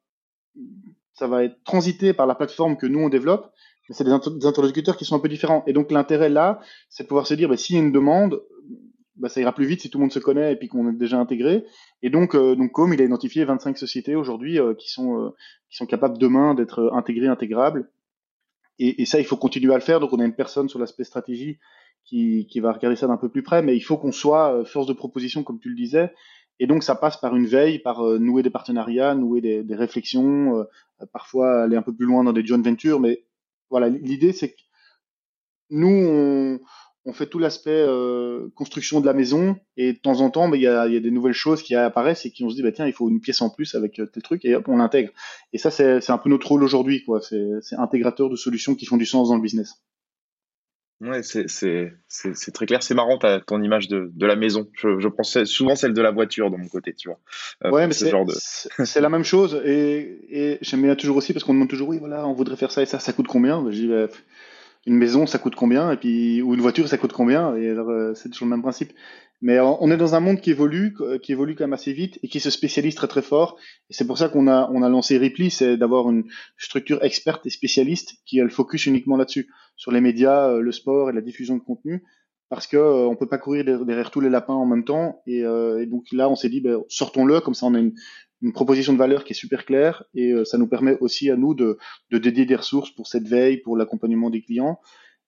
C: ça va être transité par la plateforme que nous on développe, mais c'est des, interlocuteurs qui sont un peu différents. Et donc l'intérêt là, c'est de pouvoir se dire, bah, s'il y a une demande, bah, ça ira plus vite si tout le monde se connaît et puis qu'on est déjà intégré. Et donc, euh, donc comme il a identifié 25 sociétés aujourd'hui euh, qui sont euh, qui sont capables demain d'être intégrées, intégrables. Et, et, ça, il faut continuer à le faire. Donc on a une personne sur l'aspect stratégie qui, qui va regarder ça d'un peu plus près, mais il faut qu'on soit euh, force de proposition, comme tu le disais. Et donc, ça passe par une veille, par euh, nouer des partenariats, nouer des, des réflexions, euh, parfois aller un peu plus loin dans des joint ventures. Mais voilà, l'idée, c'est que nous, on, fait tout l'aspect euh, construction de la maison et de temps en temps, il y, a, y, a, des nouvelles choses qui apparaissent et qui on se dit, bah, tiens, il faut une pièce en plus avec tel truc et hop, on l'intègre. Et ça, c'est un peu notre rôle aujourd'hui, quoi. C'est intégrateur de solutions qui font du sens dans le business.
B: Ouais, c'est très clair. C'est marrant ton image de, de la maison. Je, je pense souvent celle de la voiture de mon côté, tu vois.
C: Euh, ouais, mais c'est de... la même chose. Et, et j'aime bien toujours aussi parce qu'on demande toujours, oui, voilà, on voudrait faire ça et ça, ça coûte combien? Je dis, bah, une maison, ça coûte combien? Et puis, ou une voiture, ça coûte combien? Et euh, c'est toujours le même principe. Mais on est dans un monde qui évolue, qui évolue quand même assez vite et qui se spécialise très très fort. Et c'est pour ça qu'on a, on a lancé Ripley, c'est d'avoir une structure experte et spécialiste qui a le focus uniquement là-dessus, sur les médias, euh, le sport et la diffusion de contenu, parce que euh, on peut pas courir derrière tous les lapins en même temps. Et, euh, et donc là, on s'est dit, ben, sortons-le, comme ça on a une, une, proposition de valeur qui est super claire et ça nous permet aussi à nous de, de dédier des ressources pour cette veille, pour l'accompagnement des clients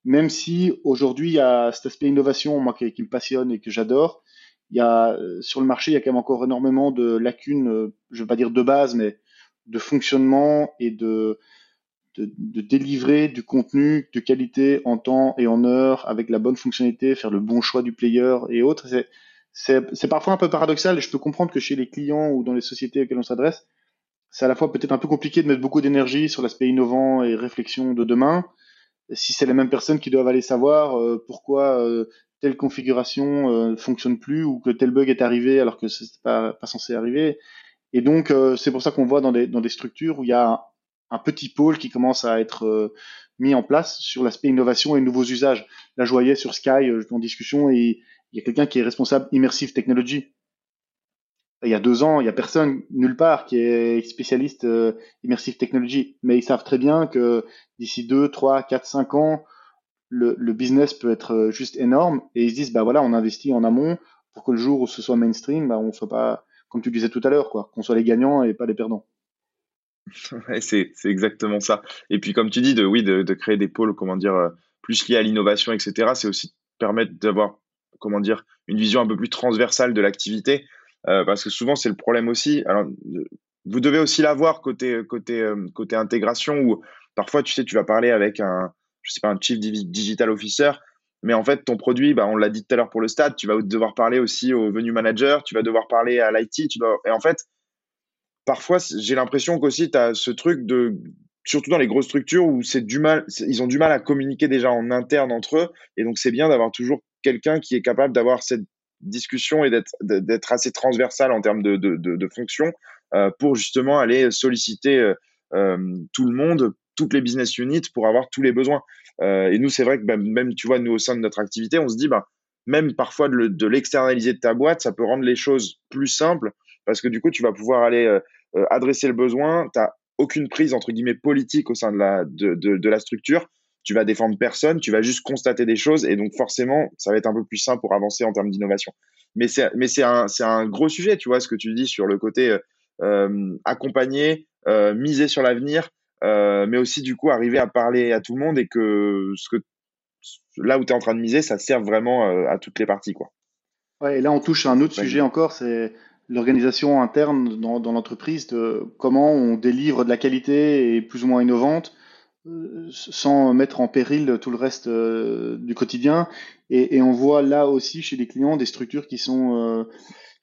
C: même si aujourd'hui il y a cet aspect innovation moi qui, me passionne et que j'adore, il y a euh, sur le marché il y a quand même encore énormément de lacunes, euh, je vais pas dire de base, mais de fonctionnement et de, de, délivrer du contenu de qualité en temps et en heure avec la bonne fonctionnalité, faire le bon choix du player et autres. C'est parfois un peu paradoxal et je peux comprendre que chez les clients ou dans les sociétés auxquelles on s'adresse, c'est à la fois peut-être un peu compliqué de mettre beaucoup d'énergie sur l'aspect innovant et réflexion de demain, si c'est les mêmes personnes qui doivent aller savoir euh, pourquoi euh, telle configuration euh, fonctionne plus ou que tel bug est arrivé alors que c'est pas, pas censé arriver. Et donc c'est pour ça qu'on voit dans des, dans des structures où il y a un, petit pôle qui commence à être mis en place sur l'aspect innovation et nouveaux usages. Là, je voyais sur Sky en discussion et il y a quelqu'un qui est responsable Immersive Technology il y a deux ans, il y a personne nulle part qui est spécialiste euh, immersive technology, mais ils savent très bien que d'ici deux, trois, quatre, cinq ans, le, le, business peut être euh, juste énorme et ils se disent bah voilà, on investit en amont pour que le jour où ce soit mainstream, bah on soit pas comme tu disais tout à l'heure quoi, qu'on soit les gagnants et pas les perdants.
B: C'est exactement ça. Et puis comme tu dis de oui de, créer des pôles comment dire euh, plus liés à l'innovation etc. C'est aussi permettre d'avoir comment dire une vision un peu plus transversale de l'activité parce que souvent c'est le problème aussi. Alors, vous devez aussi l'avoir côté côté intégration où parfois tu sais tu vas parler avec un je sais pas un chief digital officer mais en fait, ton produit, bah, on l'a dit tout à l'heure pour le stade, tu vas devoir parler aussi au venue manager, tu vas devoir parler à l'IT. Dois... Et en fait, parfois, j'ai l'impression qu'aussi, tu as ce truc de. Surtout dans les grosses structures où c'est du mal, ils ont du mal à communiquer déjà en interne entre eux. Et donc, c'est bien d'avoir toujours quelqu'un qui est capable d'avoir cette discussion et d'être assez transversal en termes de, de, de, fonction euh, pour justement aller solliciter euh, euh, tout le monde, toutes les business units pour avoir tous les besoins. Et nous, c'est vrai que même, tu vois, nous, au sein de notre activité, on se dit, bah, même parfois de l'externaliser de, ta boîte, ça peut rendre les choses plus simples parce que du coup, tu vas pouvoir aller euh, adresser le besoin. Tu n'as aucune prise, entre guillemets, politique au sein de la, de, de, de, la structure. Tu vas défendre personne, tu vas juste constater des choses et donc forcément, ça va être un peu plus simple pour avancer en termes d'innovation. Mais c'est, mais c'est un, c'est un gros sujet, tu vois, ce que tu dis sur le côté euh, accompagner, euh, miser sur l'avenir. Mais aussi du coup arriver à parler à tout le monde et que ce que là où tu es en train de miser, ça sert vraiment à toutes les parties. Quoi.
C: Ouais, et là on touche à un autre sujet encore, c'est l'organisation interne dans, l'entreprise, de comment on délivre de la qualité et plus ou moins innovante euh, sans mettre en péril tout le reste du quotidien. Et, on voit là aussi chez les clients des structures qui sont,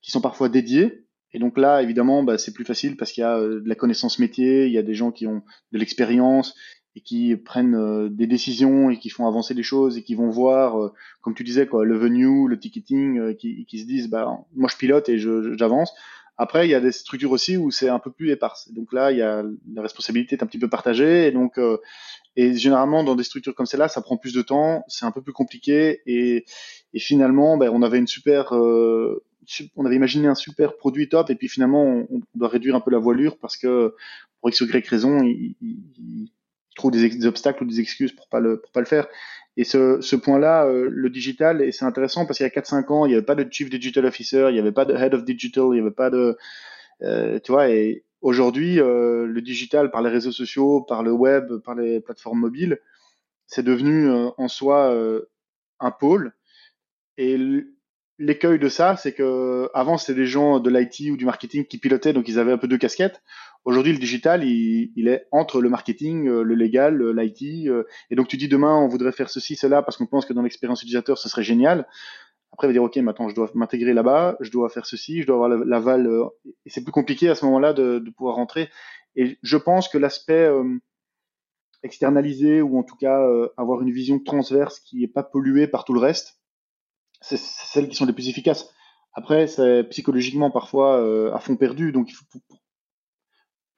C: qui sont parfois dédiées et donc là, évidemment, bah, c'est plus facile parce qu'il y a euh, de la connaissance métier, il y a des gens qui ont de l'expérience et qui prennent euh, des décisions et qui font avancer les choses et qui vont voir, euh, comme tu disais, quoi, le venue, le ticketing, qui, qui, se disent, bah, moi je pilote et j'avance. Après, il y a des structures aussi où c'est un peu plus éparse. Donc là, il y a la responsabilité est un petit peu partagée et donc et généralement dans des structures comme celle-là, ça prend plus de temps, c'est un peu plus compliqué et, et finalement, ben, on avait une super on avait imaginé un super produit top et puis finalement on, doit réduire un peu la voilure parce que pour x ou y raison il, trouve des, obstacles ou des excuses pour pas le pour pas le faire et ce, point-là euh, le digital et c'est intéressant parce qu'il y a 4-5 ans il n'y avait pas de chief digital officer il n'y avait pas de head of digital il n'y avait pas de euh, tu vois et aujourd'hui euh, le digital par les réseaux sociaux par le web par les plateformes mobiles c'est devenu en soi un pôle et l'écueil de ça, c'est que avant c'était des gens de l'IT ou du marketing qui pilotaient, donc ils avaient un peu deux casquettes. Aujourd'hui, le digital, il, il, est entre le marketing, euh, le légal, euh, l'IT. Euh, et donc tu dis demain, on voudrait faire ceci, cela, parce qu'on pense que dans l'expérience utilisateur, ce serait génial. Après, on va dire, OK, maintenant, je dois m'intégrer là-bas, je dois faire ceci, je dois avoir l'aval. et c'est plus compliqué à ce moment-là de, de, pouvoir rentrer. Et je pense que l'aspect externalisé, ou en tout cas avoir une vision transverse qui n'est pas polluée par tout le reste, c'est celles qui sont les plus efficaces. Après, c'est psychologiquement parfois euh, à fond perdu, donc il faut,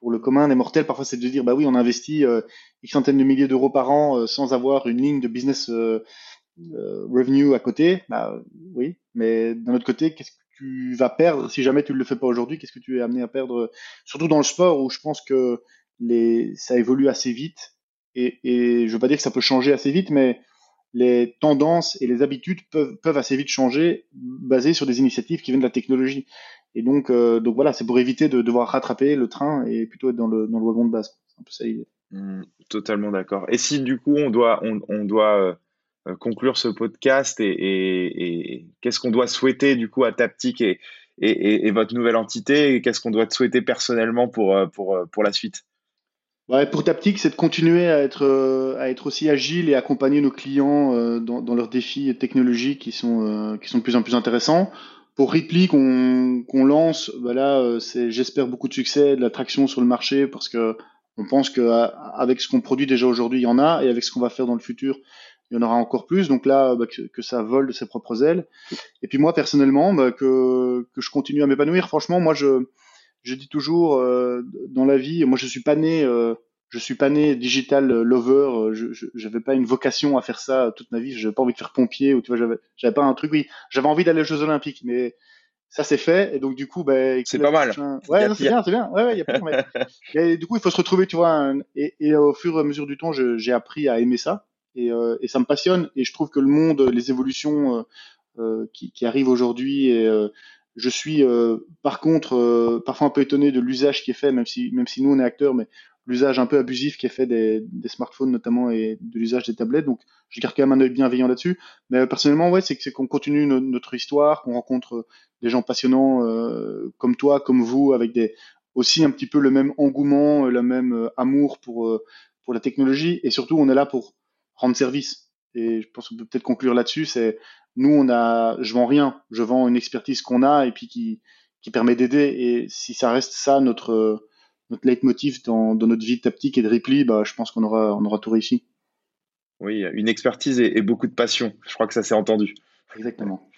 C: le commun des mortels, parfois c'est de dire bah oui, on investit euh, X centaines de milliers d'euros par an euh, sans avoir une ligne de business euh, revenue à côté. Bah oui, mais d'un autre côté, qu'est-ce que tu vas perdre? Si jamais tu ne le fais pas aujourd'hui Qu'est-ce que tu es amené à perdre Surtout dans le sport où je pense que les, ça évolue assez vite. Et, et je veux pas dire que ça peut changer assez vite, mais les tendances et les habitudes peuvent, peuvent assez vite changer basées sur des initiatives qui viennent de la technologie. Et donc, euh, donc voilà, c'est pour éviter de devoir rattraper le train et plutôt être dans le, dans le wagon de base. C'est un peu ça l'idée.
B: Mmh, totalement d'accord. Et si du coup on doit, on, on doit euh, conclure ce podcast et, et, et qu'est-ce qu'on doit souhaiter du coup à Taptic et, et, et votre nouvelle entité Qu'est-ce qu'on doit te souhaiter personnellement pour, euh, pour, pour la suite?
C: Ouais, pour Taptic, c'est de continuer à être, à être aussi agile et accompagner nos clients dans, dans, leurs défis technologiques qui sont, qui sont de plus en plus intéressants. Pour Ripley qu'on lance, voilà, c'est j'espère beaucoup de succès, de l'attraction sur le marché parce que on pense que avec ce qu'on produit déjà aujourd'hui, il y en a et avec ce qu'on va faire dans le futur, il y en aura encore plus. Donc là, bah, que, que, ça vole de ses propres ailes. Et puis moi personnellement, bah, que, que je continue à m'épanouir. Franchement, moi je je dis toujours euh, dans la vie, moi je suis pas né, euh, je suis pas né digital lover. Euh, je j'avais pas une vocation à faire ça toute ma vie. J'avais pas envie de faire pompier ou tu vois, j'avais j'avais pas un truc. Oui, j'avais envie d'aller aux Jeux Olympiques, mais ça c'est fait et donc du coup ben
B: c'est pas mal
C: ouais c'est bien c'est bien ouais, ouais y a pas mais... et du coup il faut se retrouver tu vois et, et, au fur et à mesure du temps j'ai appris à aimer ça et, euh, et, ça me passionne et je trouve que le monde les évolutions euh, qui, qui arrivent aujourd'hui et je suis euh, par contre euh, parfois un peu étonné de l'usage qui est fait, même si, même si nous on est acteurs, mais l'usage un peu abusif qui est fait des, smartphones notamment et de l'usage des tablettes. Donc, je garde quand même un œil bienveillant là-dessus. Mais personnellement, ouais, c'est qu'on continue notre histoire, qu'on rencontre des gens passionnants euh, comme toi, comme vous, avec des aussi un petit peu le même engouement, le même amour pour pour la technologie. Et surtout, on est là pour rendre service. Et je pense qu'on peut peut-être conclure là-dessus. C'est nous, on a, je vends rien, je vends une expertise qu'on a et puis qui qui permet d'aider. Et si ça reste ça notre notre leitmotiv dans, dans notre vie taptique et de Ripley, bah, je pense qu'on aura on aura tout réussi.
B: Oui, une expertise et, et beaucoup de passion. Je crois que ça s'est entendu.
C: Exactement.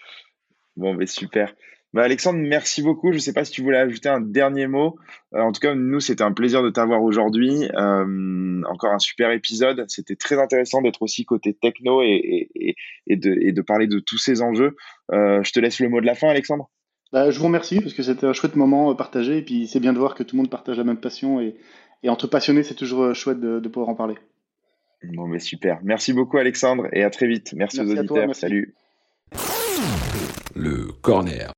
B: Bon, mais super. Bah, Alexandre, merci beaucoup. Je ne sais pas si tu voulais ajouter un dernier mot. Euh, en tout cas, nous, c'était un plaisir de t'avoir aujourd'hui. Euh, encore un super épisode. C'était très intéressant d'être aussi côté techno et, et, et, de, et, de, parler de tous ces enjeux. Euh, je te laisse le mot de la fin, Alexandre.
C: Bah, je vous remercie parce que c'était un chouette moment partagé. Et puis, c'est bien de voir que tout le monde partage la même passion. Et, entre passionnés, c'est toujours chouette de, de, pouvoir en parler.
B: Bon, mais super. Merci beaucoup, Alexandre. Et à très vite. Merci, aux auditeurs. Salut.
A: Le corner.